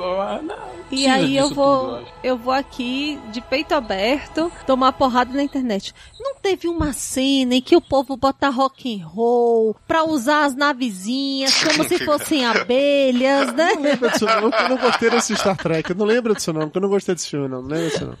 E aí eu vou, tudo, eu eu vou aqui de peito aberto tomar porrada na internet. Não teve uma cena em que o povo bota rock and roll pra usar as navezinhas como se fossem abelhas, né? Não lembro disso não, eu não gostei desse Star Trek. Eu não lembro disso não, porque eu não gostei desse filme não. Não lembro disso não.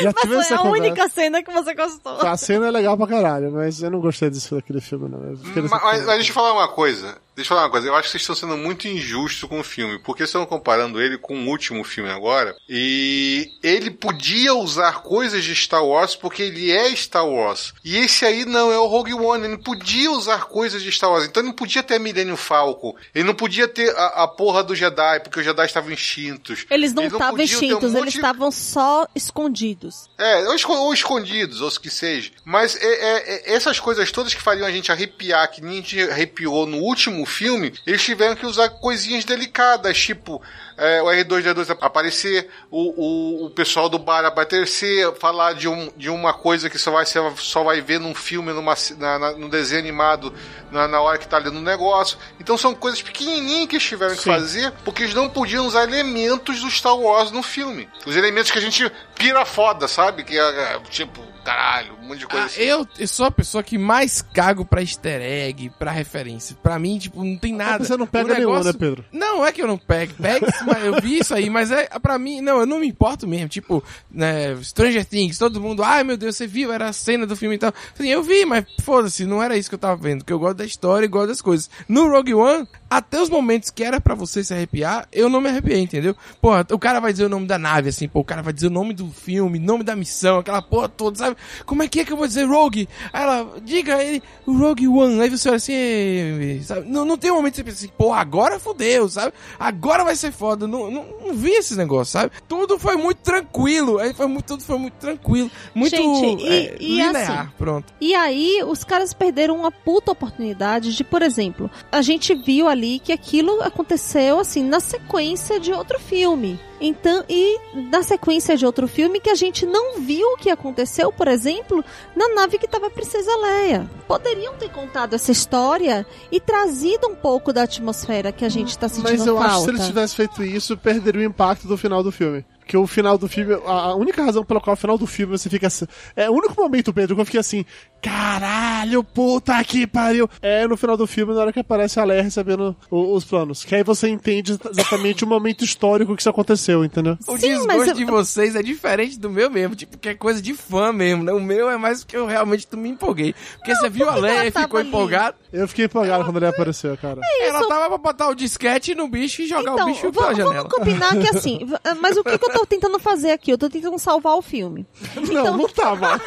Já Mas tive foi essa a conversa. única cena que você gostou. A cena é legal pra caralho, mas eu não gostei disso daquele filme não. Eu Mas, mas- mas deixa eu falar uma coisa. Deixa eu falar uma coisa. Eu acho que vocês estão sendo muito injustos com o filme. Porque vocês estão comparando ele com o último filme agora. E ele podia usar coisas de Star Wars porque ele é Star Wars. E esse aí não, é o Rogue One. Ele podia usar coisas de Star Wars. Então ele não podia ter a Millennium Falcon. Ele não podia ter a, a porra do Jedi, porque os Jedi estavam extintos. Eles não estavam um extintos, monte eles de- estavam só escondidos. é, ou escondidos, ou o que seja. Mas é, é, é, essas coisas todas que fariam a gente arrepiar, que nem a gente arrepiou no último filme, eles tiveram que usar coisinhas delicadas, tipo é, o R2D2 aparecer, o, o, o pessoal do bar aparecer, falar de, um, de uma coisa que só vai, ser, só vai ver num filme, numa, na, na, num desenho animado, na, na hora que tá lendo o negócio. Então são coisas pequenininhas que eles tiveram que Sim. fazer, porque eles não podiam usar elementos do Star Wars no filme. Os elementos que a gente pira foda, sabe? Que é, é, tipo, caralho, um monte de coisa Ah, assim. eu, eu sou a pessoa que mais cago pra easter egg, pra referência. Pra mim, tipo, não tem nada. Você não pega O nenhuma, negócio- né, Pedro? Não, é que eu não pego. Pego, mas eu vi isso aí, mas é pra mim, não, eu não me importo mesmo. Tipo, né, Stranger Things, todo mundo, ai meu Deus, você viu? Era a cena do filme e tal. Assim, eu vi, mas foda-se, não era isso que eu tava vendo. Que eu gosto da história e gosto das coisas. No Rogue One, até os momentos que era pra você se arrepiar, eu não me arrepiei, entendeu? Porra, o cara vai dizer o nome da nave, assim, pô, o cara vai dizer o nome do filme, nome da missão, aquela porra toda, sabe? Como é que é que eu vou dizer Rogue? Aí ela, diga ele, Rogue One. Aí você olha assim, sabe? Não, não tem um momento que você pensa assim, pô, agora fodeu, sabe? Agora vai ser foda. Não, não, não vi esses negócios, sabe? Tudo foi muito tranquilo. Aí foi muito, tudo foi muito tranquilo. Muito Gente, e- é, e linear, assim, pronto. E aí, os caras perderam uma puta oportunidade de, por exemplo, a gente viu ali que aquilo aconteceu, assim, na sequência de outro filme. Então, e na sequência de outro filme que a gente não viu o que aconteceu, por exemplo, na nave que tava a Princesa Leia. Poderiam ter contado essa história e trazido um pouco da atmosfera que a gente tá sentindo Mas eu falta. acho que se eles tivessem feito isso, perderia o impacto do final do filme. Porque o final do filme, a única razão pela qual o final do filme você fica assim. É o único momento, Pedro, que eu fiquei assim, caralho, puta que pariu. É no final do filme, na hora que aparece a Leia recebendo o- os planos. Que aí você entende exatamente o momento histórico que isso aconteceu, entendeu? O Sim, desgosto mas eu- de vocês é diferente do meu mesmo, tipo, que é coisa de fã mesmo, né? O meu é mais porque eu realmente me empolguei. Porque você viu a que Leia ela e ficou ali? empolgado, Eu fiquei empolgado quando ele apareceu, cara. ela tava pra botar o disquete no bicho e jogar Então, o bicho pela janela. vamos combinar que assim, mas o que, que eu tô tentando fazer aqui? Eu tô tentando salvar o filme. Não, não tá, mano.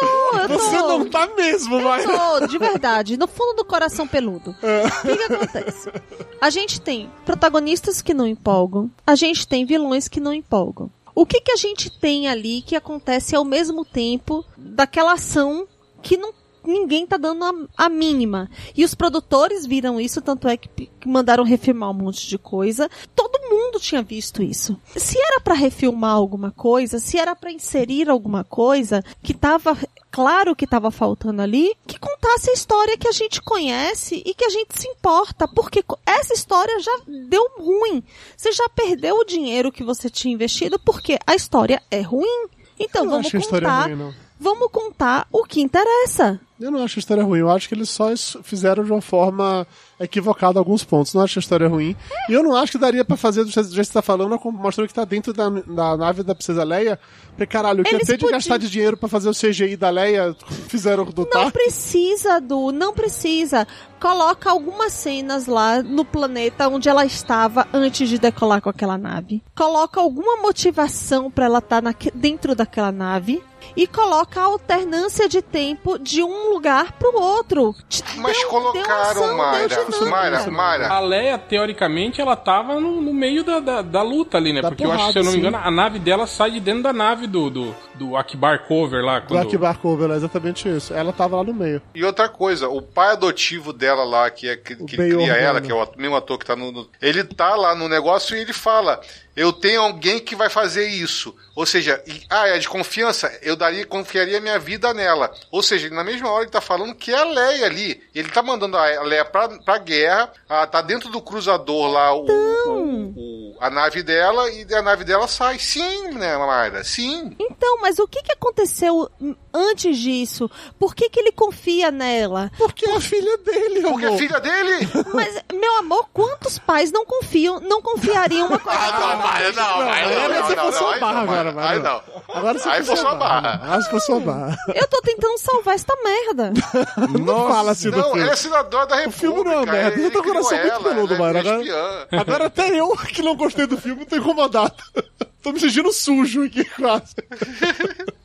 Não, eu tô... Você não tá mesmo, vai. Eu tô, de verdade, no fundo do coração peludo. O que, que acontece? A gente tem protagonistas que não empolgam, a gente tem vilões que não empolgam. O que, que a gente tem ali que acontece ao mesmo tempo daquela ação que não ninguém tá dando a, a mínima. E os produtores viram isso, tanto é que, que mandaram refilmar um monte de coisa. Todo mundo tinha visto isso. Se era pra refilmar alguma coisa, se era pra inserir alguma coisa que tava claro que tava faltando ali, que contasse a história que a gente conhece e que a gente se importa, porque essa história já deu ruim. Você já perdeu o dinheiro que você tinha investido porque a história é ruim. Então Eu vamos contar, ruim, vamos contar o que interessa. Eu não acho a história ruim. Eu acho que eles só fizeram de uma forma equivocada alguns pontos. Não acho a história ruim. E eu não acho que daria pra fazer do jeito que você tá falando, como mostrando que tá dentro da, da nave da Princesa Leia. Porque, caralho, o que Eles de podiam- gastar de dinheiro pra fazer o CGI da Leia, fizeram do Não precisa, Du, não precisa. Coloca algumas cenas lá no planeta onde ela estava antes de decolar com aquela nave. Coloca alguma motivação pra ela estar dentro daquela nave. E coloca a alternância de tempo de um lugar pro outro. Mas deu- colocaram, deu Mayra. Mayra, Mayra. A Leia, teoricamente, ela tava no, no meio da, da, da luta ali, né? Da Porque eu acho que, se porrada, eu não me sim. engano, a nave dela sai de dentro da nave do, do, do Akbar Cover lá. Do Quando... Akbar Cover, é exatamente isso. Ela tava lá no meio. E outra coisa, o pai adotivo dela lá, que, é, que, que cria Organa. ela, que é o mesmo ator que tá no, no- Ele tá lá no negócio e ele fala: Eu tenho alguém que vai fazer isso. Ou seja, e- ah, é de confiança, eu daria, confiaria minha vida nela. Ou seja, na mesma hora ele tá falando que é a Leia ali. Ele tá mandando a Leia pra, pra guerra, ah, tá dentro do cruzador lá o, o- o- a nave dela e a nave dela sai. Sim, né, Mayra? Sim. Então, mas o que, que aconteceu antes disso? Por que, que ele confia nela? Porque é a filha dele, Porque é amor. filha dele. Mas, meu amor, quantos pais não confiam, não confiariam uma coisa Ah, não, não, Aí não, você não, forçou não, a aí barra não, agora, Mayra. Aí não. Agora você Aí forçou a barra. Acho que forçou a barra. Eu tô tentando salvar esta merda. Não fala assim do Não, filme. ela é senadora da O filme República. não é uma merda. ele Eu tô com o coração muito peludo, é Mayra. Agora, espiã. agora até eu, que não gostei do filme, tô incomodado. Tô me sentindo sujo aqui, quase.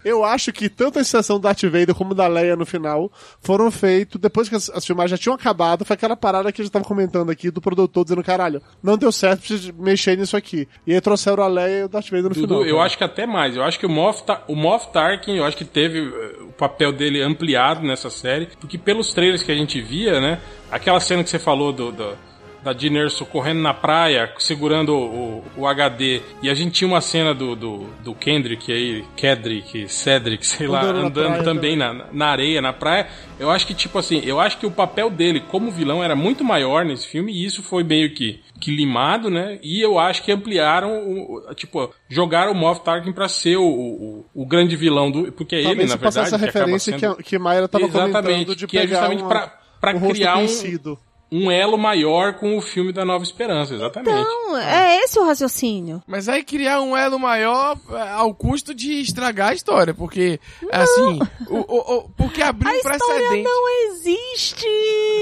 Eu acho que tanto a sensação do Darth Vader como da Leia no final foram feitos depois que as, as filmagens já tinham acabado. Foi aquela parada que a gente tava comentando aqui do produtor dizendo: caralho, não deu certo, precisa mexer nisso aqui. E aí trouxeram a Leia e o Darth Vader no Dudu, final. eu cara. acho que até mais. Eu acho que o Moff, Ta- o Moff Tarkin, eu acho que teve eh, o papel dele ampliado nessa série, porque pelos trailers que a gente via, né? Aquela cena que você falou do, do- da Jean Erso correndo na praia, segurando o, o, o HD, e a gente tinha uma cena do, do, do Kendrick aí, Kedrick, Cedric, sei lá, Andando na andando praia também na, na areia, na praia. Eu acho que, tipo assim, eu acho que o papel dele como vilão era muito maior nesse filme, e isso foi meio que, que limado, né? E eu acho que ampliaram, o, tipo, jogaram o Moff Tarkin pra ser o, o, o grande vilão do. Porque é ele, Talvez na se passasse verdade. essa que referência sendo- que, a, que Mayra tava comentando Exatamente, de que é pegar justamente uma, pra, pra um criar um, conhecido. Um elo maior com o filme da Nova Esperança, exatamente. Não, é esse o raciocínio. Mas aí criar um elo maior é, ao custo de estragar a história, porque, assim, o, o- o- porque abriu A um história precedente. não existe!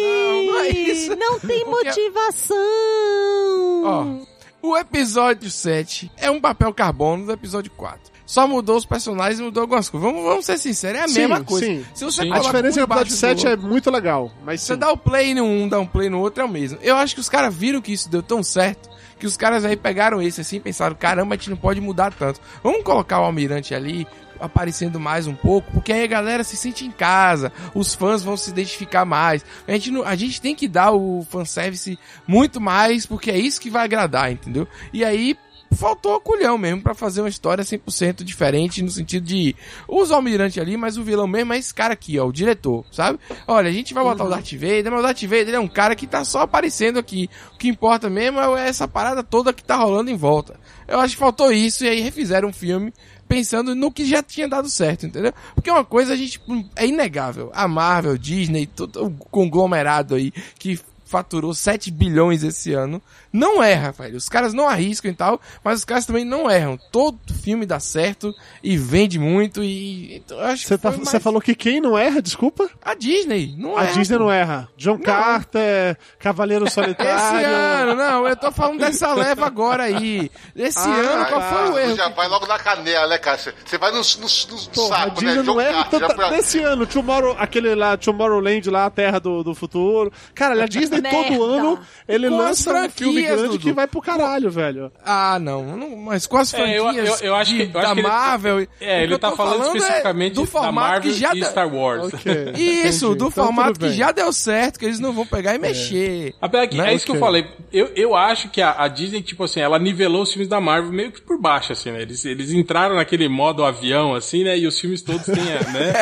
Não, não é isso. Não tem Porque- motivação! Ó, o episódio 7 é um papel carbono do episódio 4. Só mudou os personagens e mudou algumas coisas. Vamos, vamos ser sinceros, é a Sim, mesma coisa. sim. Se você Sim. A diferença um é que o episódio embaixo 7 do é outro, muito legal, mas Você sim. dá o play no um, dá um play no outro, é o mesmo. Eu acho que os caras viram que isso deu tão certo que os caras aí pegaram esse assim e pensaram: caramba, a gente não pode mudar tanto. Vamos colocar o almirante ali aparecendo mais um pouco, porque aí a galera se sente em casa, os fãs vão se identificar mais. A gente, não- a gente tem que dar o fanservice muito mais, porque é isso que vai agradar, entendeu? E aí faltou culhão mesmo pra fazer uma história 100% diferente no sentido de usa o almirante ali, mas o vilão mesmo é esse cara aqui, ó, o diretor, sabe? Olha, a gente vai botar o Darth Vader, mas o Darth Vader é um cara que tá só aparecendo aqui. O que importa mesmo é essa parada toda que tá rolando em volta. Eu acho que faltou isso e aí refizeram um filme pensando no que já tinha dado certo, entendeu? Porque uma coisa a gente é inegável. A Marvel, Disney, todo o conglomerado aí que faturou 7 bilhões esse ano, não erra, velho. Os caras não arriscam e tal, mas os caras também não erram. Todo filme dá certo e vende muito e então, eu acho Você que tá- mais- falou que quem não erra, desculpa? a Disney, não A erra. Disney pô. não erra. John Carter, Cavaleiro Solitário. Esse ano, não, eu tô falando dessa leva agora aí. Esse Ah, ano, qual foi o erro? Já vai logo na canela, né, cara? Você- vai no, no, no a saco, Disney né? não John erra Carter, pra- Nesse ano, Tomorrow, aquele lá, Tomorrowland lá, a Terra do, do Futuro. Cara, a Disney todo ano, ele lança um filme franquias, grande Dudu. que vai pro caralho, velho. Ah, não, não, mas com as É, franquias eu- eu- eu acho que- eu acho da que ele- Marvel... É, ele tá tô falando, é especificamente do da formato Marvel que já e Star Wars. Ok. Isso, entendi. do Então, formato que já deu certo, que eles não vão pegar e mexer. Apesar que, Né? é isso que eu falei. Eu, eu acho que a, a Disney, tipo assim, ela nivelou os filmes da Marvel meio que por baixo, assim, né? Eles, eles entraram naquele modo avião, assim, né? E os filmes todos têm, né?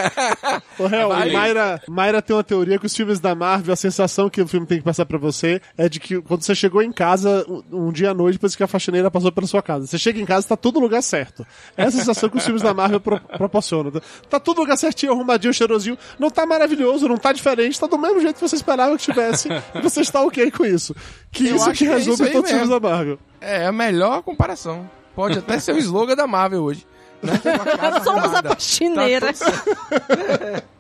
Ô, Real, Vai. Mayra, Mayra tem uma teoria que os filmes da Marvel, a sensação que o filme tem que passar pra você é de que quando você chegou em casa um, um dia à noite, depois que a faxineira passou pela sua casa, você chega em casa e tá tudo no lugar certo. É a sensação que os filmes da Marvel pro- proporcionam. Tá tudo no lugar certinho, arrumadinho, cheirosinho. Não tá maravilhoso, não tá diferente, tá do mesmo jeito que você esperava que tivesse. e você está ok com isso. Que Eu isso que é resume isso aí todos os filmes da Marvel. É a melhor comparação. Pode até ser o slogan da Marvel hoje. Né? Casa Somos a arrumada. faxineira. Tá.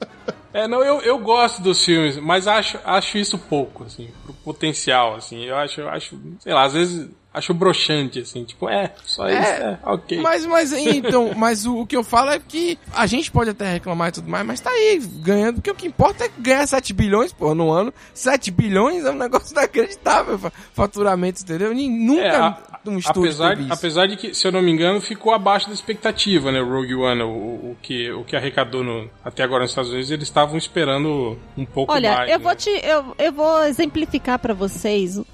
É, não, eu, eu gosto dos filmes, mas acho, acho isso pouco, assim, pro potencial, assim. Eu acho, eu acho, sei lá, às vezes acho broxante, assim, tipo, é, só isso, é, ok. Mas, mas, então, mas o, o que eu falo é que a gente pode até reclamar e tudo mais, mas tá aí ganhando, porque o que importa é ganhar 7 bilhões, pô, no ano. 7 bilhões é um negócio inacreditável, fa- faturamento, entendeu? Nem- Nunca É, a- um estúdio apesar, teve isso. apesar de que, se eu não me engano, ficou abaixo da expectativa, né? O Rogue One, o, o que, o que arrecadou no- até agora nos Estados Unidos, eles estavam esperando um pouco Olha, mais. eu né? vou te, eu, eu vou exemplificar pra vocês o,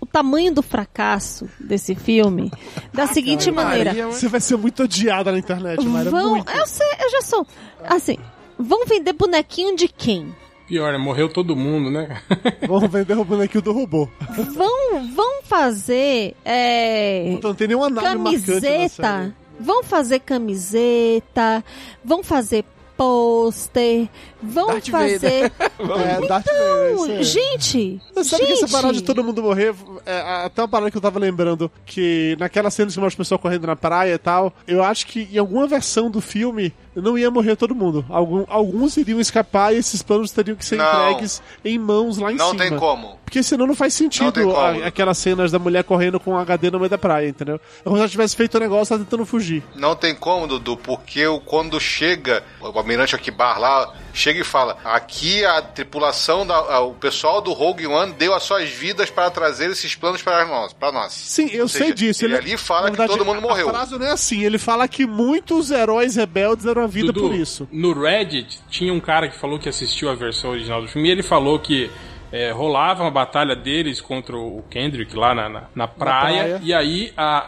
o tamanho do fracasso desse filme da seguinte Ave maneira. Maria, Você vai ser muito odiada na internet, Mayra. Vão, Muito. eu sei, eu já sou. Assim, vão vender bonequinho de quem? Pior, né? Morreu todo mundo, né? Vamos vender o bonequinho do robô. Vão, vão fazer é, não tem nenhuma camiseta. Vão fazer camiseta. Vão fazer pôster. Vão Darth fazer. É, Darth Vader, Não, gente, Você sabe que gente. essa parada de todo mundo morrer, é, até uma parada que eu tava lembrando, que naquela cena que mostra o pessoal correndo na praia e tal, eu acho que em alguma versão do filme não ia morrer todo mundo. Algum- alguns iriam escapar e esses planos teriam que ser Não. entregues em mãos lá em Não cima. tem como. Porque senão não faz Não sentido como. a- aquelas cenas da mulher correndo com um HD no meio da praia, entendeu? É como se ela tivesse feito o negócio e ela tentando fugir. Não tem como, Dudu, porque o- quando chega, o almirante Akibar lá, chega e fala: aqui a tripulação, da, a- o pessoal do Rogue One deu as suas vidas para trazer esses planos para nós. Para nós. Sim, eu Ou sei seja, disso. Ele, ali fala na que verdade, todo mundo morreu. A frase não é assim. Ele fala que muitos heróis rebeldes deram a vida Dudu, por isso. No Reddit, tinha um cara que falou que assistiu a versão original do filme e ele falou que é, rolava uma batalha deles contra o Kendrick lá na, na, na praia, praia. e aí a,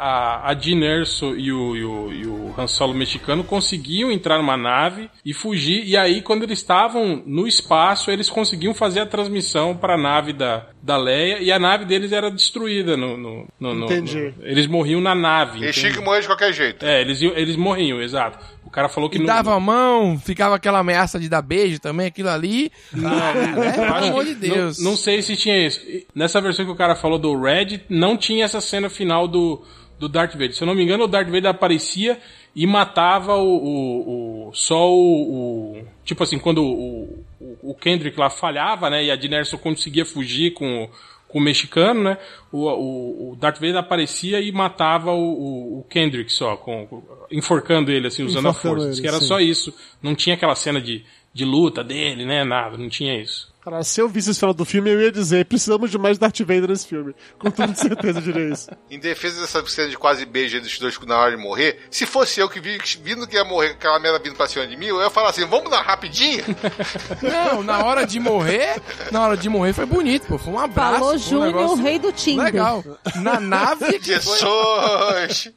a, a Jean Erso e o, e, o, e o Han Solo mexicano conseguiam entrar numa nave e fugir, e aí quando eles estavam no espaço, eles conseguiam fazer a transmissão para a nave da, da Leia, e a nave deles era destruída no... no, no- no- Entendi. no- eles morriam na nave. Tinham que morrer de qualquer jeito. É, eles, iam- eles morriam, exato. O cara falou que E não... dava a mão, ficava aquela ameaça de dar beijo também, aquilo ali. Ah, né? Pelo amor de Deus. Não, não sei se tinha isso. Nessa versão que o cara falou do Red, não tinha essa cena final do, do Darth Vader. Se eu não me engano, o Darth Vader aparecia e matava o, o, o- só o, o- Tipo assim, quando o, o, Kendrick lá falhava, né? E a Dinerso conseguia fugir com, o- com o mexicano, né? O, o, o Darth Vader aparecia e matava o, o, o Kendrick só, com, com- enforcando ele, assim, usando Enforcando a força. ele, que era sim. só isso. Não tinha aquela cena de, de luta dele, né? Nada, não tinha isso. Cara, se eu visse esse final do filme, eu ia dizer, precisamos de mais Darth Vader nesse filme. Com toda certeza eu diria isso. Em defesa dessa cena de quase beijo dos dois na hora de morrer, se fosse eu que vi vindo que ia morrer com aquela merda vindo pra cima de mim, eu ia falar assim, vamos dar rapidinho? Não, na hora de morrer, na hora de morrer foi bonito, pô. Foi um abraço. Falou um Júnior, o rei do Tinder. Legal. Na nave Jesus!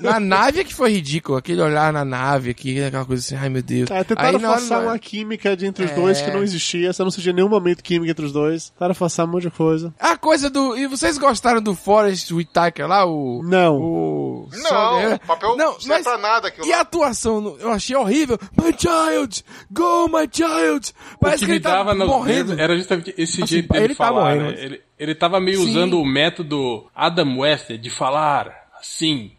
Na nave que foi ridículo, aquele olhar na nave aqui, aquela coisa assim, ai meu Deus. É, tentaram Aí, forçar uma química de entre os É. dois que não existia, você não sentia em nenhum momento química entre os dois. Tentaram forçar um monte de coisa. A coisa do. E vocês gostaram do Forrest Whitaker lá? O. Não. O. Não, o papel não serve mas- pra nada aquilo E a atuação? no- Eu achei horrível. My child! Go, my child! Parece o que, que, ele tá dava no morrendo. era justamente esse Assim, jeito dele ele tá falar, morrendo, né? Ele, ele tava meio Sim. usando o método Adam West de falar assim,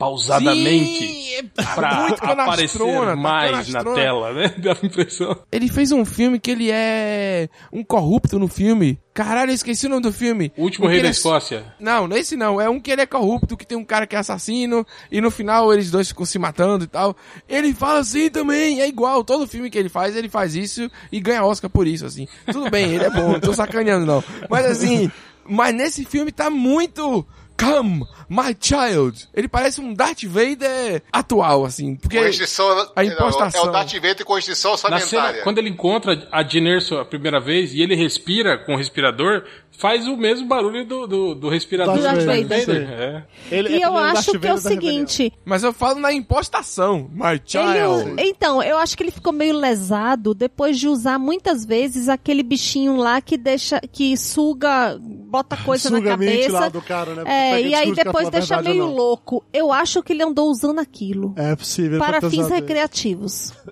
pausadamente, Sim, é pra muito aparecer tá mais na tela, né? Dava a impressão. Ele fez um filme que ele é um corrupto no filme. Caralho, eu esqueci o nome do filme. O último Um rei da é- Escócia. Não, nesse não. É um que ele é corrupto, que tem um cara que é assassino, e no final eles dois ficam se matando e tal. Ele fala assim também, é igual. Todo filme que ele faz, ele faz isso e ganha Oscar por isso, assim. Tudo bem, ele é bom, não tô sacaneando não. Mas assim, mas nesse filme tá muito... Come, my child. Ele parece um Darth Vader atual, assim. Porque Constituição, a impostação. É o Darth Vader e Constituição Na cena, orçamentária. quando ele encontra a Dinerso a primeira vez e ele respira com o respirador, faz o mesmo barulho do, do, do respirador Darth do Vader, Darth sim. É. Ele, E é eu acho que é o Vader seguinte, Mas eu falo na impostação. My child. Ele, então, eu acho que ele ficou meio lesado depois de usar muitas vezes aquele bichinho lá que deixa, que suga, bota coisa Suga na cabeça. lá do cara, né? É, e aí depois a deixa meio louco. Eu acho que ele andou usando aquilo. É possível. ele para fins recreativos.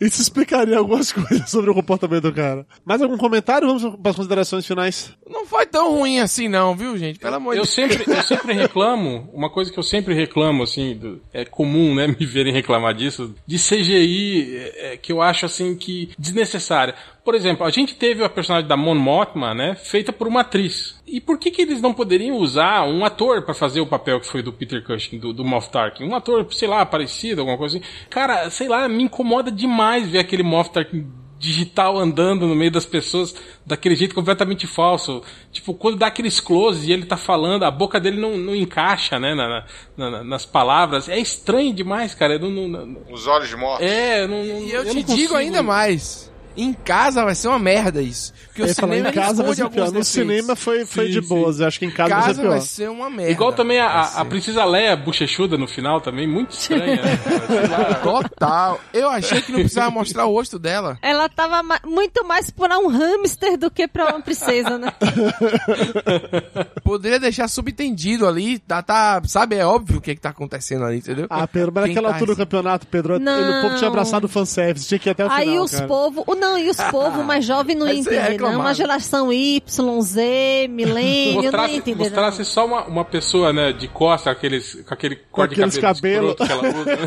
Isso explicaria algumas coisas sobre o comportamento do cara. Mais algum comentário? Vamos para as considerações finais. Não foi tão ruim assim não, viu, gente? Pelo amor de Eu Deus. sempre, eu sempre reclamo, uma coisa que eu sempre reclamo, assim, do- é comum, né, me verem reclamar disso, de CGI, é, é, que eu acho, assim, que desnecessária. Por exemplo, a gente teve a personagem da Mon Mothma, né, feita por uma atriz. E por que que eles não poderiam usar um ator pra fazer o papel que foi do Peter Cushing, do, do Moff Tarkin? Um ator, sei lá, parecido, alguma coisa assim. Cara, sei lá, me incomoda demais ver aquele Moff Tarkin digital andando no meio das pessoas daquele jeito completamente falso. Tipo, quando dá aqueles close e ele tá falando, a boca dele não, não encaixa, né, na, na- na- nas palavras. É estranho demais, cara. Não, não- não- Os olhos mortos. é, eu não, não- E eu, eu te não digo consigo- ainda mais. Em casa vai ser uma merda isso. Porque Eu o cinema em casa vai ser pior. alguns No defeitos. cinema foi, foi Sim, de boas. Acho que em casa, casa vai ser pior. vai ser uma merda. Igual também a, a. Princesa Leia bochechuda no final também, muito estranha. né. Total. Eu achei que não precisava mostrar o rosto dela. Ela tava ma- muito mais pra um hamster do que pra uma princesa, né? Poderia deixar subentendido ali. Tá, tá, sabe, é óbvio o que, que tá acontecendo ali, entendeu? Ah, Pedro, mas naquela tá altura do campeonato, Pedro, Não. o povo tinha abraçado o fanservice, tinha que ir até o Aí final, os cara. povos. Não, e os povos mais jovens não entender, não. reclamar. Uma geração Y, Z, milênio, não ia Mostrasse, entender. não. mostrasse só uma, uma pessoa, né, de costa, aqueles, com aquele corte de cabelo que ela usa. né?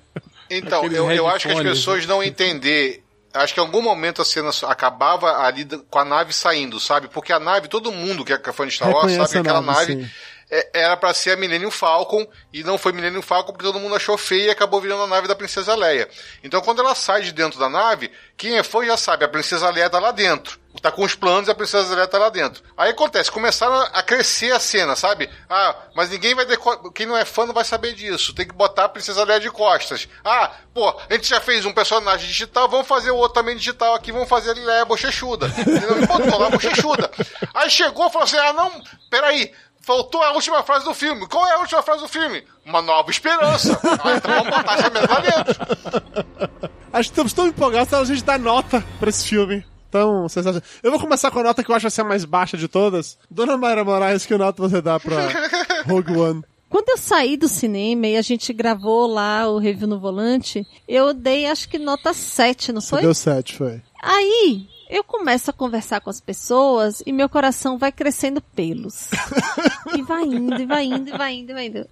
Então, Aqueles eu, eu acho que as pessoas não entender. Acho que em algum momento a cena acabava ali com a nave saindo, sabe? Porque a nave, todo mundo que é fã de Star Wars Reconhece sabe que aquela nave, nave. É- era pra ser a Millennium Falcon e não foi Millennium Falcon porque todo mundo achou feia e acabou virando a nave da Princesa Leia. Então quando ela sai de dentro da nave, quem é fã já sabe, a Princesa Leia tá lá dentro. tá com os planos e a Princesa Zélia tá lá dentro. Aí acontece, começaram a crescer a cena, sabe? Ah, mas ninguém vai deco... quem não é fã não vai saber disso. Tem que botar a Princesa Leia de costas. Ah, pô, a gente já fez um personagem digital, vamos fazer o outro também digital aqui, vamos fazer a Leia bochechuda. Entendeu? E botou lá bochechuda. Aí chegou e falou assim: "Ah, não, peraí, Faltou a última frase do filme. Qual é a última frase do filme? Uma nova esperança. Ah, então vamos botar essa mesmo lá dentro. Acho que estamos tão empolgados que a gente dá nota pra esse filme. Então, sensacional. Eu vou começar com a nota que eu acho ser a mais baixa de todas. Dona Mayra Moraes, que nota você dá pra Rogue One? Quando eu saí do cinema e a gente gravou lá o review no volante, eu dei acho que nota 7, não foi? Deu 7, foi. Aí, eu começo a conversar com as pessoas e meu coração vai crescendo pelos. e vai indo, e vai indo, e vai indo, e vai indo.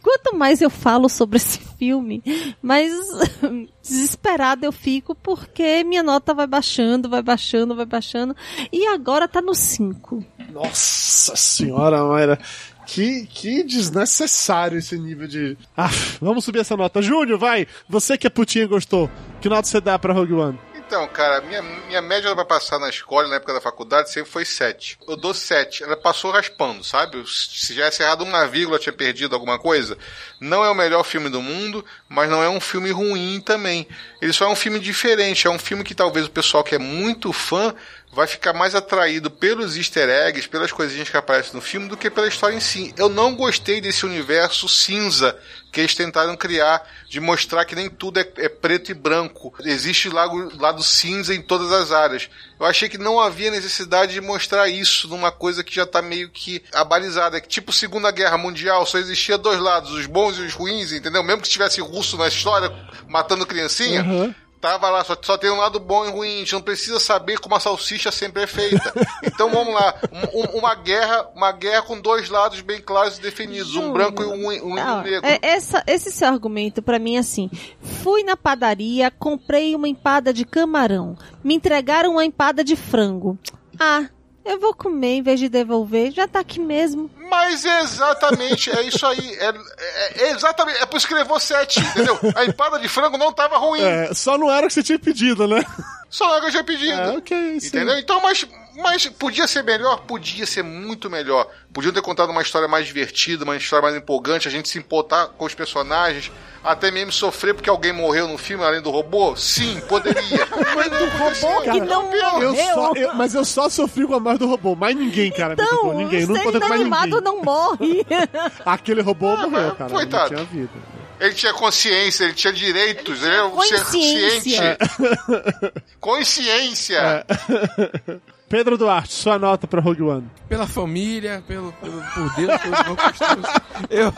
Quanto mais eu falo sobre esse filme, mais desesperada eu fico porque minha nota vai baixando, vai baixando, vai baixando. E agora tá no 5. Nossa senhora, Mayra. Que, que desnecessário esse nível de. Ah, vamos subir essa nota. Júnior, vai! Você que é putinha e gostou. Que nota você dá pra Rogue One? Então, cara, minha, minha média pra passar na escola, na época da faculdade, sempre foi 7. Eu dou 7. Ela passou raspando, sabe? Se já errado uma vírgula, tinha perdido alguma coisa. Não é o melhor filme do mundo, mas não é um filme ruim também. Ele só é um filme diferente. É um filme que talvez o pessoal que é muito fã vai ficar mais atraído pelos easter eggs, pelas coisinhas que aparecem no filme, do que pela história em si. Eu não gostei desse universo cinza que eles tentaram criar, de mostrar que nem tudo é, é preto e branco. Existe lado, lado cinza em todas as áreas. Eu achei que não havia necessidade de mostrar isso numa coisa que já está meio que abalizada. Tipo Segunda Guerra Mundial, só existia dois lados, os bons e os ruins, entendeu? Mesmo que tivesse russo na história matando criancinha. Uhum. Tava lá, só, só tem um lado bom e ruim, a gente não precisa saber como a salsicha sempre é feita. Então vamos lá, um, um, uma guerra, uma guerra com dois lados bem claros e definidos, um branco e um, um, Não, um negro. é- essa, esse seu argumento pra mim é assim: fui na padaria, comprei uma empada de camarão, me entregaram uma empada de frango. Ah, eu vou comer em vez de devolver, já tá aqui mesmo. Mas é exatamente, é isso aí. É, é- é exatamente, é por isso que levou sete, entendeu? A empada de frango não tava ruim. É, só não era o que você tinha pedido, né? Só que eu tinha pedido. É, ok, sim. Entendeu? Então, mas, mas podia ser melhor? Podia ser muito melhor. Podiam ter contado uma história mais divertida, uma história mais empolgante, a gente se importar com os personagens, até mesmo sofrer porque alguém morreu no filme além do robô? Sim, poderia. mas não Robô que não morreu. Eu só, eu- mas eu só sofri com a morte do robô. Mais ninguém, cara, me Então, tocou. Ninguém. o Não mais animado ninguém. não morre. Aquele robô morreu, mas, cara. coitado. Não tinha vida. Ele tinha consciência, ele tinha direitos, ele era um ser consciência. consciente. Consciência. Pedro Duarte, sua nota pra Rogue One. Pela família, pelo, pelo por Deus, pelos bons costumes. Eu,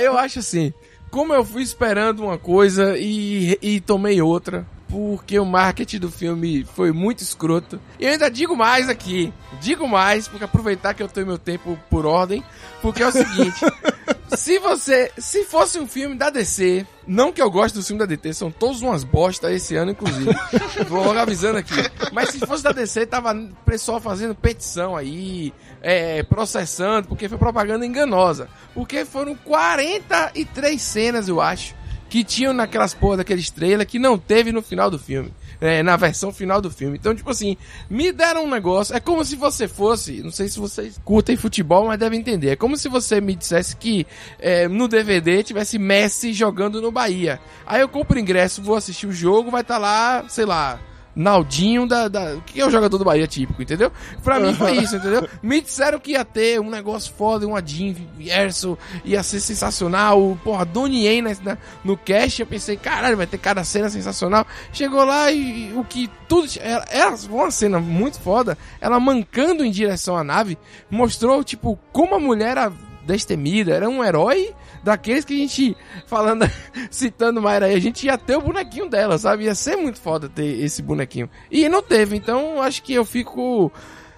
eu acho assim, como eu fui esperando uma coisa e, e tomei outra, porque o marketing do filme foi muito escroto. E eu ainda digo mais aqui, digo mais, porque aproveitar que eu tenho meu tempo por ordem, porque é o seguinte, se você, se fosse um filme da DC, não que eu goste do filme da DC, são todos umas bosta esse ano, inclusive. Vou logo avisando aqui. Mas se fosse da DC, tava o pessoal fazendo petição aí, é, processando, porque foi propaganda enganosa. Porque foram 43 cenas, eu acho, que tinham naquelas porra daqueles trailers que não teve no final do filme. É, na versão final do filme. Então, tipo assim, me deram um negócio. É como se você fosse. Não sei se vocês curtem futebol, mas devem entender. É como se você me dissesse que é, no DVD tivesse Messi jogando no Bahia. Aí eu compro ingresso, vou assistir o jogo, vai estar lá, sei lá. Naldinho da, da. Que é o jogador do Bahia típico, entendeu? Pra mim foi isso, entendeu? Me disseram que ia ter um negócio foda, um Adin Erso, ia ser sensacional. Porra, Donnie na- na- no cast. Eu pensei, caralho, vai ter cada cena sensacional. Chegou lá e o que tudo. Era, era uma cena muito foda. Ela mancando em direção à nave, mostrou, tipo, como a mulher era destemida, era um herói daqueles que a gente, falando, citando Mayra aí, a gente ia ter o bonequinho dela, sabe? Ia ser muito foda ter esse bonequinho. E não teve, então acho que eu fico.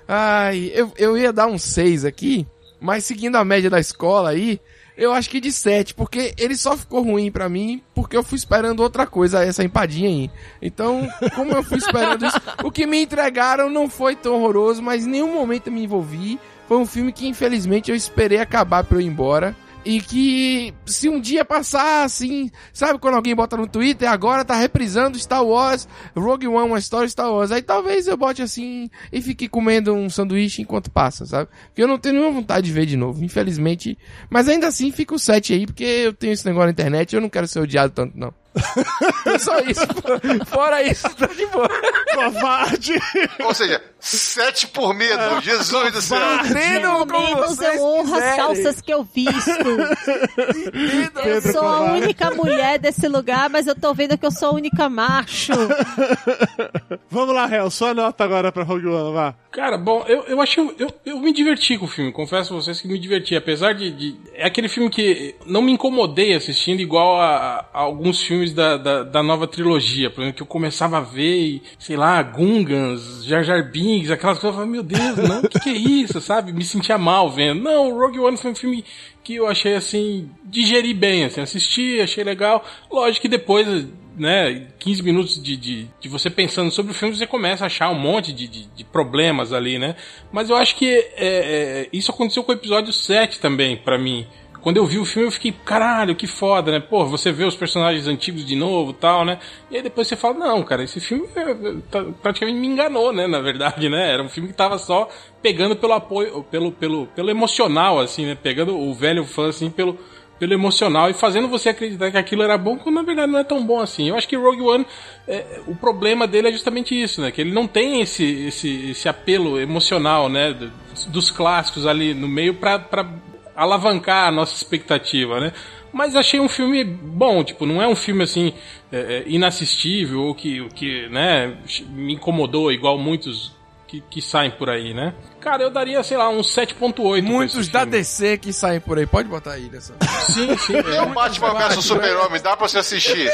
Ai, eu, eu ia dar um 6 aqui, mas seguindo a média da escola aí, eu acho que de 7, porque ele só ficou ruim pra mim porque eu fui esperando outra coisa, essa empadinha aí. Então, como eu fui esperando isso, o que me entregaram não foi tão horroroso, mas em nenhum momento eu me envolvi. Foi um filme que infelizmente eu esperei acabar pra eu ir embora. E que se um dia passar assim, sabe quando alguém bota no Twitter, agora tá reprisando Star Wars, Rogue One, uma história Star Wars. Aí talvez eu bote assim e fique comendo um sanduíche enquanto passa, sabe? Porque eu não tenho nenhuma vontade de ver de novo, infelizmente. Mas ainda assim fica o 7 aí, porque eu tenho esse negócio na internet e eu não quero ser odiado tanto, não. É Só isso. Fora isso, tá de boa. Covarde! Ou seja, sete por medo. Jesus do céu. Entendam como vocês eu honro as calças que eu visto. Entendam. Eu Pedro sou a Covarde. única mulher desse lugar, mas eu tô vendo que eu sou a única macho. Vamos lá, Hel, sua nota agora pra Rogue One, vá. Cara, bom, eu, eu achei. Eu, eu me diverti com o filme, confesso a vocês que me diverti. Apesar de, de- É aquele filme que não me incomodei assistindo, igual a, a alguns filmes da, da, da nova trilogia. Por exemplo, que eu começava a ver, e, sei lá, Gungans, Jar Jar Binks, aquelas coisas. Eu falava, meu Deus, não, o que, que é isso, sabe? Me sentia mal vendo. Não, Rogue One foi um filme que eu achei assim, digeri bem, assim, assisti, achei legal. Lógico que depois né, 15 minutos de, de, de você pensando sobre o filme, você começa a achar um monte de, de, de problemas ali, né? Mas eu acho que é, é, isso aconteceu com o episódio 7 também, pra mim. Quando eu vi o filme, eu fiquei, caralho, que foda, né? Pô, você vê os personagens antigos de novo tal, né? E aí depois você fala, não, cara, esse filme é, tá- praticamente me enganou, né? Na verdade, né? Era um filme que tava só pegando pelo apoio, pelo, pelo, pelo emocional, assim, né? Pegando o velho fã, assim, pelo, pelo emocional e fazendo você acreditar que aquilo era bom, quando na verdade não é tão bom assim. Eu acho que Rogue One, é, o problema dele é justamente isso, né? Que ele não tem esse, esse, esse apelo emocional, né? do- Dos clássicos ali no meio pra alavancar a nossa expectativa, né? Mas achei um filme bom, tipo, não é um filme assim é, é, inassistível ou que, que né, me incomodou igual muitos que, que saem por aí, né? Cara, eu daria, sei lá, um 7.8. pra esse Muitos da. DC que saem por aí. Pode botar aí nessa. Sim, sim. É o Batman vs Super-Homem, dá pra você assistir.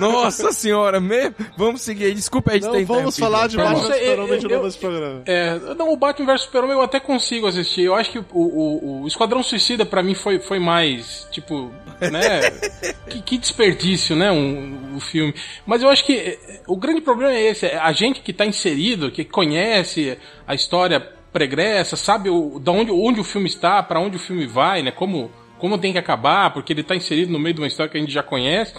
Nossa senhora, mesmo? Vamos seguir aí. Desculpa aí de Não ter vamos interrompido. falar de Batman sei, Super-Homem de eu- novo nesse programa. É, não, o Batman vs Superman eu até consigo assistir. Eu acho que o, o, o Esquadrão Suicida pra mim foi, foi mais, tipo, né? que, que desperdício, né? Um, o filme. Mas eu acho que eh, o grande problema é esse. é A gente que tá inserido, que conhece a história pregressa, sabe o, da onde, onde o filme está, pra onde o filme vai, né? Como, como tem que acabar, porque ele tá inserido no meio de uma história que a gente já conhece.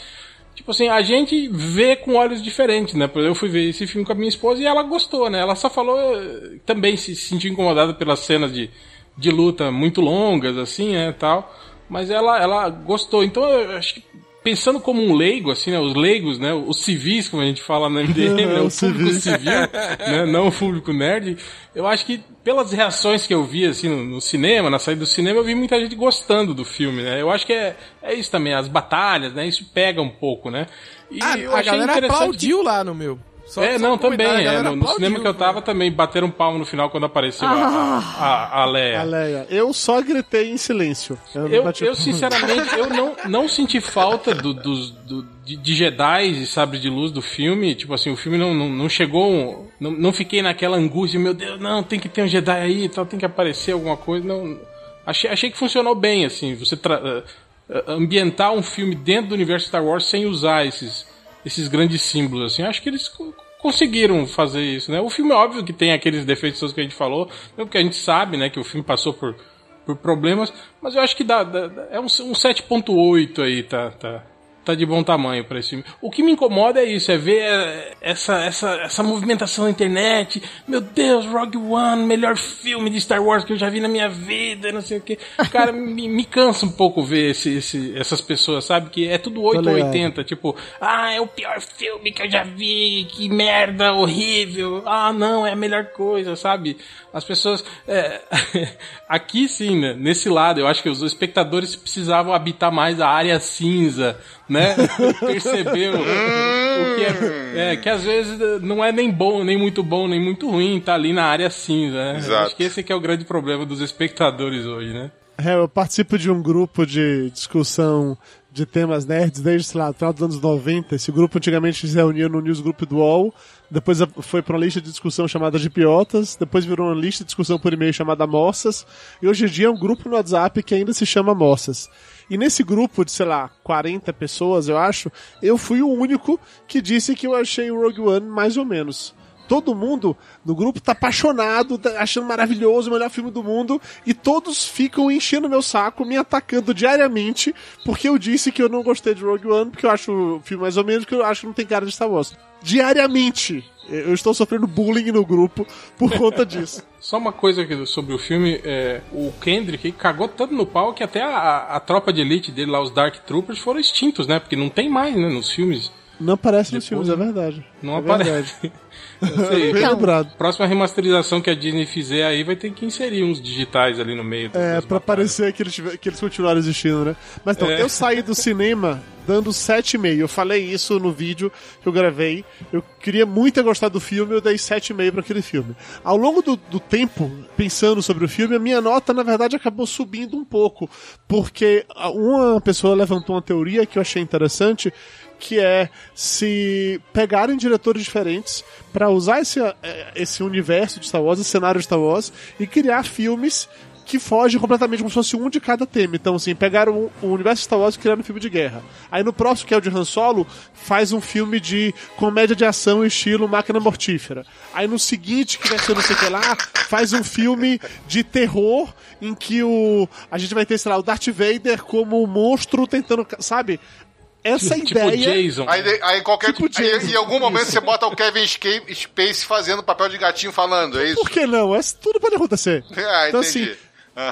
Tipo assim, a gente vê com olhos diferentes, né? Eu fui ver esse filme com a minha esposa e ela gostou, né? Ela só falou, eh, também se sentiu incomodada pelas cenas de, de luta muito longas, assim, né, tal. Mas ela, ela gostou. Então, eu acho que pensando como um leigo, assim, né? Os leigos, né? Os civis, como a gente fala no MDM, né? O público civil, né? Não o público nerd. Eu acho que pelas reações que eu vi, assim, no, no cinema, na saída do cinema, eu vi muita gente gostando do filme, né? Eu acho que é, é isso também, as batalhas, né? Isso pega um pouco, né? E Ah, eu a galera interessante que- aplaudiu lá no meu. Só- é, só não, também. É, no, no cinema que eu tava também bateram um palmo no final quando apareceu a, a, a, a Leia. A Leia. Eu só gritei em silêncio. Eu, não Eu, bati eu sinceramente, eu não, não senti falta do, dos- do- de, de Jedi e sabre de luz do filme. Tipo assim, o filme não, não, não chegou. Não, não fiquei naquela angústia, meu Deus, não, tem que ter um Jedi aí, tal, tem que aparecer alguma coisa. Não, achei, achei que funcionou bem, assim, você tra- eh, eh, ambientar um filme dentro do universo Star Wars sem usar esses, esses grandes símbolos, assim. Acho que eles co- conseguiram fazer isso, né? O filme, é óbvio que tem aqueles defeitos que a gente falou, mesmo porque a gente sabe, né, que o filme passou por por problemas, mas eu acho que dá- dá- é um, um 7.8 aí, tá, tá, tá de bom tamanho pra esse filme. O que me incomoda é isso, é ver é, essa, essa, essa movimentação na internet, meu Deus, Rogue One, melhor filme de Star Wars que eu já vi na minha vida, não sei o que. Cara, me, me cansa um pouco ver esse, esse, essas pessoas, sabe, que é tudo 8 ou ligado. 80, tipo, ah, é o pior filme que eu já vi, que merda, horrível, ah, não, é a melhor coisa, sabe? As pessoas. é, aqui sim, né, nesse lado, eu acho que os espectadores precisavam habitar mais a área cinza, né? Perceber o, o que é, é. Que às vezes não é nem bom, nem muito bom, nem muito ruim, tá ali na área cinza, né? Exato. Acho que esse que é o grande problema dos espectadores hoje, né? É, eu participo de um grupo de discussão de temas nerds desde, sei lá, final dos anos 90. Esse grupo antigamente se reunia no newsgroup do UOL, depois a- foi para uma lista de discussão chamada de Piotas, depois virou uma lista de discussão por e-mail chamada Moças, e hoje em dia é um grupo no WhatsApp que ainda se chama Moças. E nesse grupo de, sei lá, 40 pessoas, eu acho, eu fui o único que disse que eu achei o Rogue One mais ou menos. todo mundo no grupo tá apaixonado, tá achando maravilhoso, o melhor filme do mundo, e todos ficam enchendo meu saco, me atacando diariamente, porque eu disse que eu não gostei de Rogue One, porque eu acho o filme mais ou menos, que eu acho que não tem cara de Star Wars. Diariamente. Eu estou sofrendo bullying no grupo por conta disso. Só uma coisa aqui sobre o filme, é, o Kendrick cagou tanto no pau que até a, a tropa de elite dele lá, os Dark Troopers, foram extintos, né? Porque não tem mais, né, nos filmes. Não aparece nos Depois- filmes, é verdade. Não é aparece. Sei. Bem Então. Próxima remasterização que a Disney fizer aí vai ter que inserir uns digitais ali no meio. É, pra batalhas. parecer que eles, que eles continuaram existindo, né? Mas então, É. eu saí do cinema dando 7,5. Eu falei isso no vídeo que eu gravei. Eu queria muito ter gostado do filme, eu dei 7,5 pra aquele filme. Ao longo do, do tempo, pensando sobre o filme, a minha nota, na verdade, acabou subindo um pouco. Porque uma pessoa levantou uma teoria que eu achei interessante, que é se pegarem diretores diferentes pra usar esse, eh, esse universo de Star Wars, esse cenário de Star Wars, e criar filmes que fogem completamente como se fosse um de cada tema. Então, assim, pegaram o- o universo de Star Wars e criaram um filme de guerra. Aí no próximo, que é o de Han Solo, faz um filme de comédia de ação estilo Máquina Mortífera. Aí no seguinte, que vai ser não sei o que lá, faz um filme de terror em que o a gente vai ter, sei lá, o Darth Vader como um monstro tentando, sabe? Essa Tipo ideia... Jason. Aí, aí qualquer. Tipo aí, Jason. em algum momento você bota o Kevin Space fazendo papel de gatinho falando, é isso? Por que não? Essa, tudo pode acontecer. Ah, então, entendi. assim,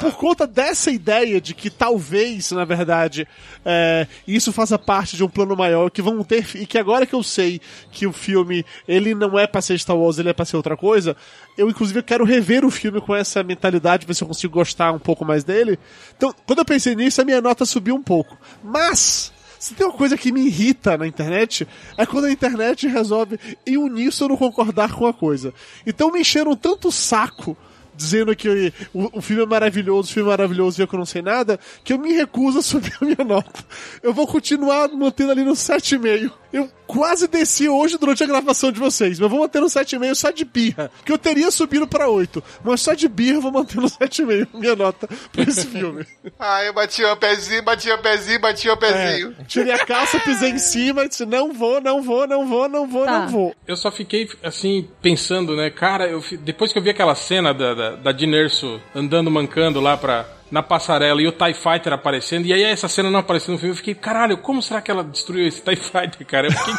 por conta dessa ideia de que talvez, na verdade, é, isso faça parte de um plano maior, que vão ter. E que agora que eu sei que o filme ele não é pra ser Star Wars, ele é pra ser outra coisa, eu inclusive quero rever o filme com essa mentalidade, ver se eu consigo gostar um pouco mais dele. Então, quando eu pensei nisso, a minha nota subiu um pouco. Mas. Se tem uma coisa que me irrita na internet, é quando a internet resolve em uníssono concordar com a coisa. Então me encheram tanto saco dizendo que o, o filme é maravilhoso, o filme é maravilhoso e eu que não sei nada, que eu me recuso a subir a minha nota. Eu vou continuar mantendo ali no 7,5. Eu quase desci hoje durante a gravação de vocês, mas eu vou manter no 7,5 só de birra. Que eu teria subido pra 8, mas só de birra eu vou manter no 7,5 minha nota pra esse filme. Ah, eu bati o pezinho, bati o pezinho, bati o pezinho. É, tirei a calça, pisei em cima e disse: não vou, não vou, não vou, não vou, Tá. não vou. Eu só fiquei, assim, pensando, né, cara, eu, depois que eu vi aquela cena da, da, da Dinerso andando, mancando lá pra, na passarela e o TIE Fighter aparecendo, e aí essa cena não apareceu no filme, eu fiquei, caralho, como será que ela destruiu esse TIE Fighter, cara? Eu fiquei,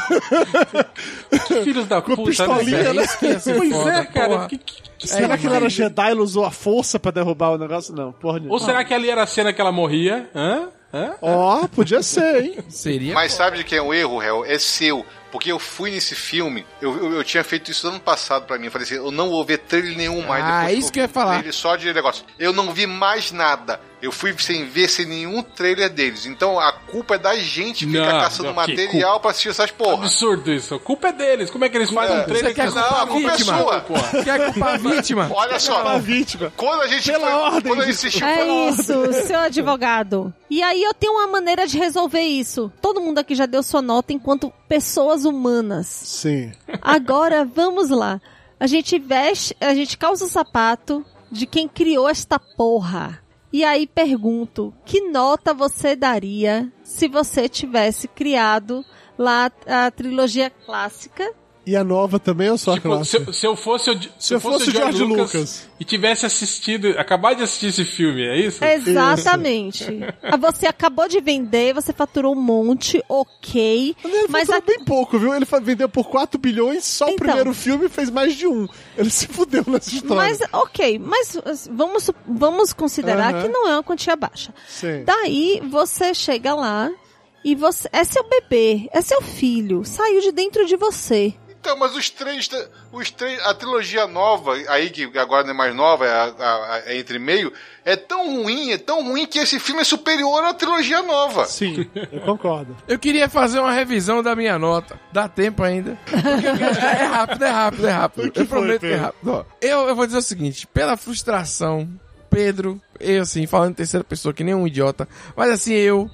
que filhos da Com puta, né? né? Pois foda, é, cara, porra. que- que- que Será cena que ele era Jedi e ele usou a força pra derrubar o negócio? Não, porra. Ou será que ali era a cena que ela morria? Hã? Ó, podia ser, hein? Seria. Mas sabe de quem é o erro, Hel? É seu. Porque eu fui nesse filme, eu, eu, eu tinha feito isso ano passado pra mim. Eu falei assim, eu não vou ver trailer nenhum mais. Ah, depois isso que eu ia falar. Só de negócio. Eu não vi mais nada. Eu fui sem ver sem nenhum trailer deles. Então a culpa é da gente ficar Não, caçando não, material pra assistir essas porra. Absurdo isso. A culpa é deles. Como é que eles fazem um trailer que- Não, a a culpa é sua. Quer culpar a vítima? Olha A só, vítima. quando a gente Pela foi, ordem quando a gente assistiu, É foi- isso, seu advogado. E aí eu tenho uma maneira de resolver isso. Todo mundo aqui já deu sua nota enquanto pessoas humanas. Sim. Agora vamos lá. A gente veste, a gente calça o sapato de quem criou esta porra. E aí pergunto, que nota você daria se você tivesse criado lá a trilogia clássica? E a nova também ou só a Tipo, se, se eu fosse o, se Se eu fosse o George Lucas. e tivesse assistido, acabado de assistir esse filme, é isso? Exatamente. Ah, Você acabou de vender, você faturou um monte, ok. Ele Mas faturou a- bem pouco, viu? Ele vendeu por 4 bilhões, só o Então. primeiro filme fez mais de um. Ele se fudeu nessa história. Mas, ok, mas uh, vamos, vamos considerar Aham. que não é uma quantia baixa. Sim. Daí você chega lá e você. É seu bebê, é seu filho, saiu de dentro de você. Então, mas os três, os três, a trilogia nova, aí que agora não é mais nova, é, a- a- é entre meio, é tão ruim, é tão ruim que esse filme é superior à trilogia nova. Sim, eu concordo. Eu queria fazer uma revisão da minha nota. Dá tempo ainda. Porque é rápido, é rápido, é rápido. Eu foi, prometo que é rápido. Ó, eu, eu vou dizer o seguinte: pela frustração, Pedro, eu assim, falando em terceira pessoa que nem um idiota, mas assim, eu.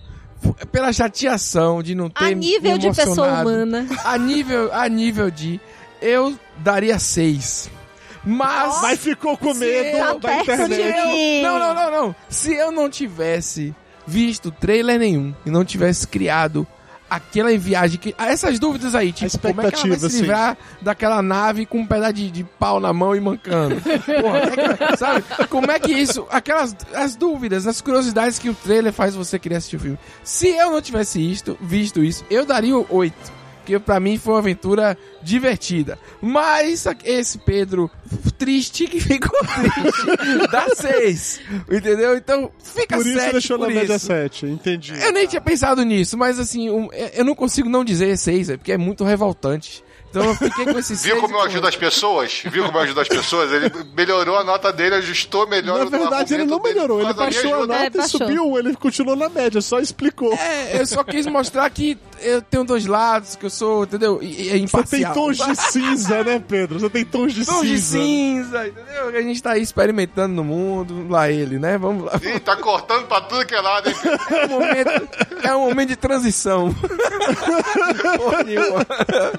Pela chateação de não ter A nível me de pessoa emocionado, humana. A nível, a nível de. Eu daria seis. Mas. Mas ficou com medo eu- da perto internet. de- Não, não, não, não. Se eu não tivesse visto trailer nenhum e não tivesse criado aquela viagem que. ah, Essas dúvidas aí, tipo, como é que ela vai se livrar daquela nave com um pedaço de, de pau na mão e mancando? Porra, é sabe? Como é que isso. Aquelas as dúvidas, as curiosidades que o trailer faz você querer assistir o filme. Se eu não tivesse isto, visto isso, eu daria o 8. Porque pra mim foi uma aventura divertida. Mas esse Pedro triste que ficou triste. dá 6. Entendeu? Então fica Por isso sete deixou na por média isso. 7, entendi. Eu nem tinha pensado nisso, mas assim, um- eu não consigo não dizer 6, porque é muito revoltante. Então eu fiquei com esse 6. Viu como eu ajudo as pessoas? Viu como eu ajudo as pessoas? Ele melhorou a nota dele, ajustou melhor Na verdade, ele não melhorou, ele baixou a nota É, e baixou. subiu, ele continuou na média, só explicou. É, eu só quis mostrar que eu tenho dois lados, que eu sou, entendeu? E, e é Você tem imparcial. tons de cinza, né, Pedro? Você tem tons de Tons de cinza. cinza, entendeu? Que a gente tá aí experimentando no mundo, lá ele, né? Vamos lá. Ih, tá cortando pra tudo que é lado, hein? É um momento, é um momento de transição. Porra nenhuma.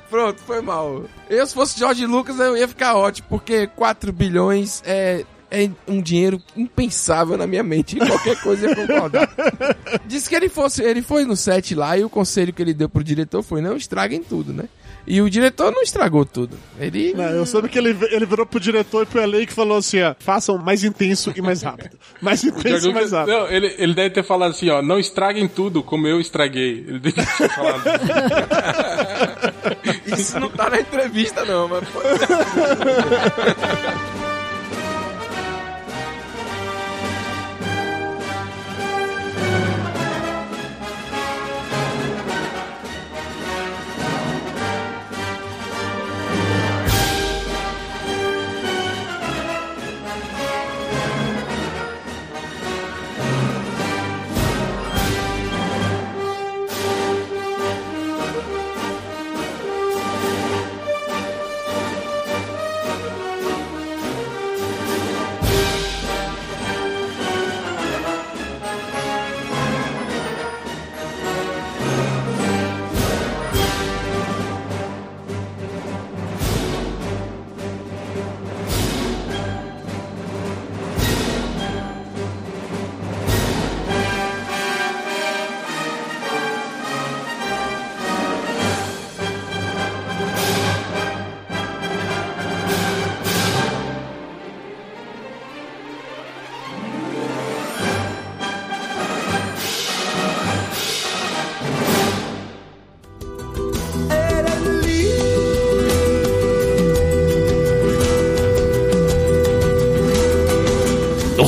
Pronto, foi mal. Eu, se fosse George Lucas, eu ia ficar ótimo, porque 4 bilhões é, é um dinheiro impensável na minha mente. E qualquer coisa ia concordar. Disse que ele, fosse, ele foi no set lá e o conselho que ele deu pro diretor foi: não estraguem tudo, né? E o diretor não estragou tudo. Ele. Não, eu soube que ele, ele virou pro diretor e pro LA que falou assim, ó, façam mais intenso e mais rápido. Mais intenso e mais rápido. não, ele, ele deve ter falado assim, ó, não estraguem tudo como eu estraguei. Ele deve ter falado. Isso não tá na entrevista, não, mas.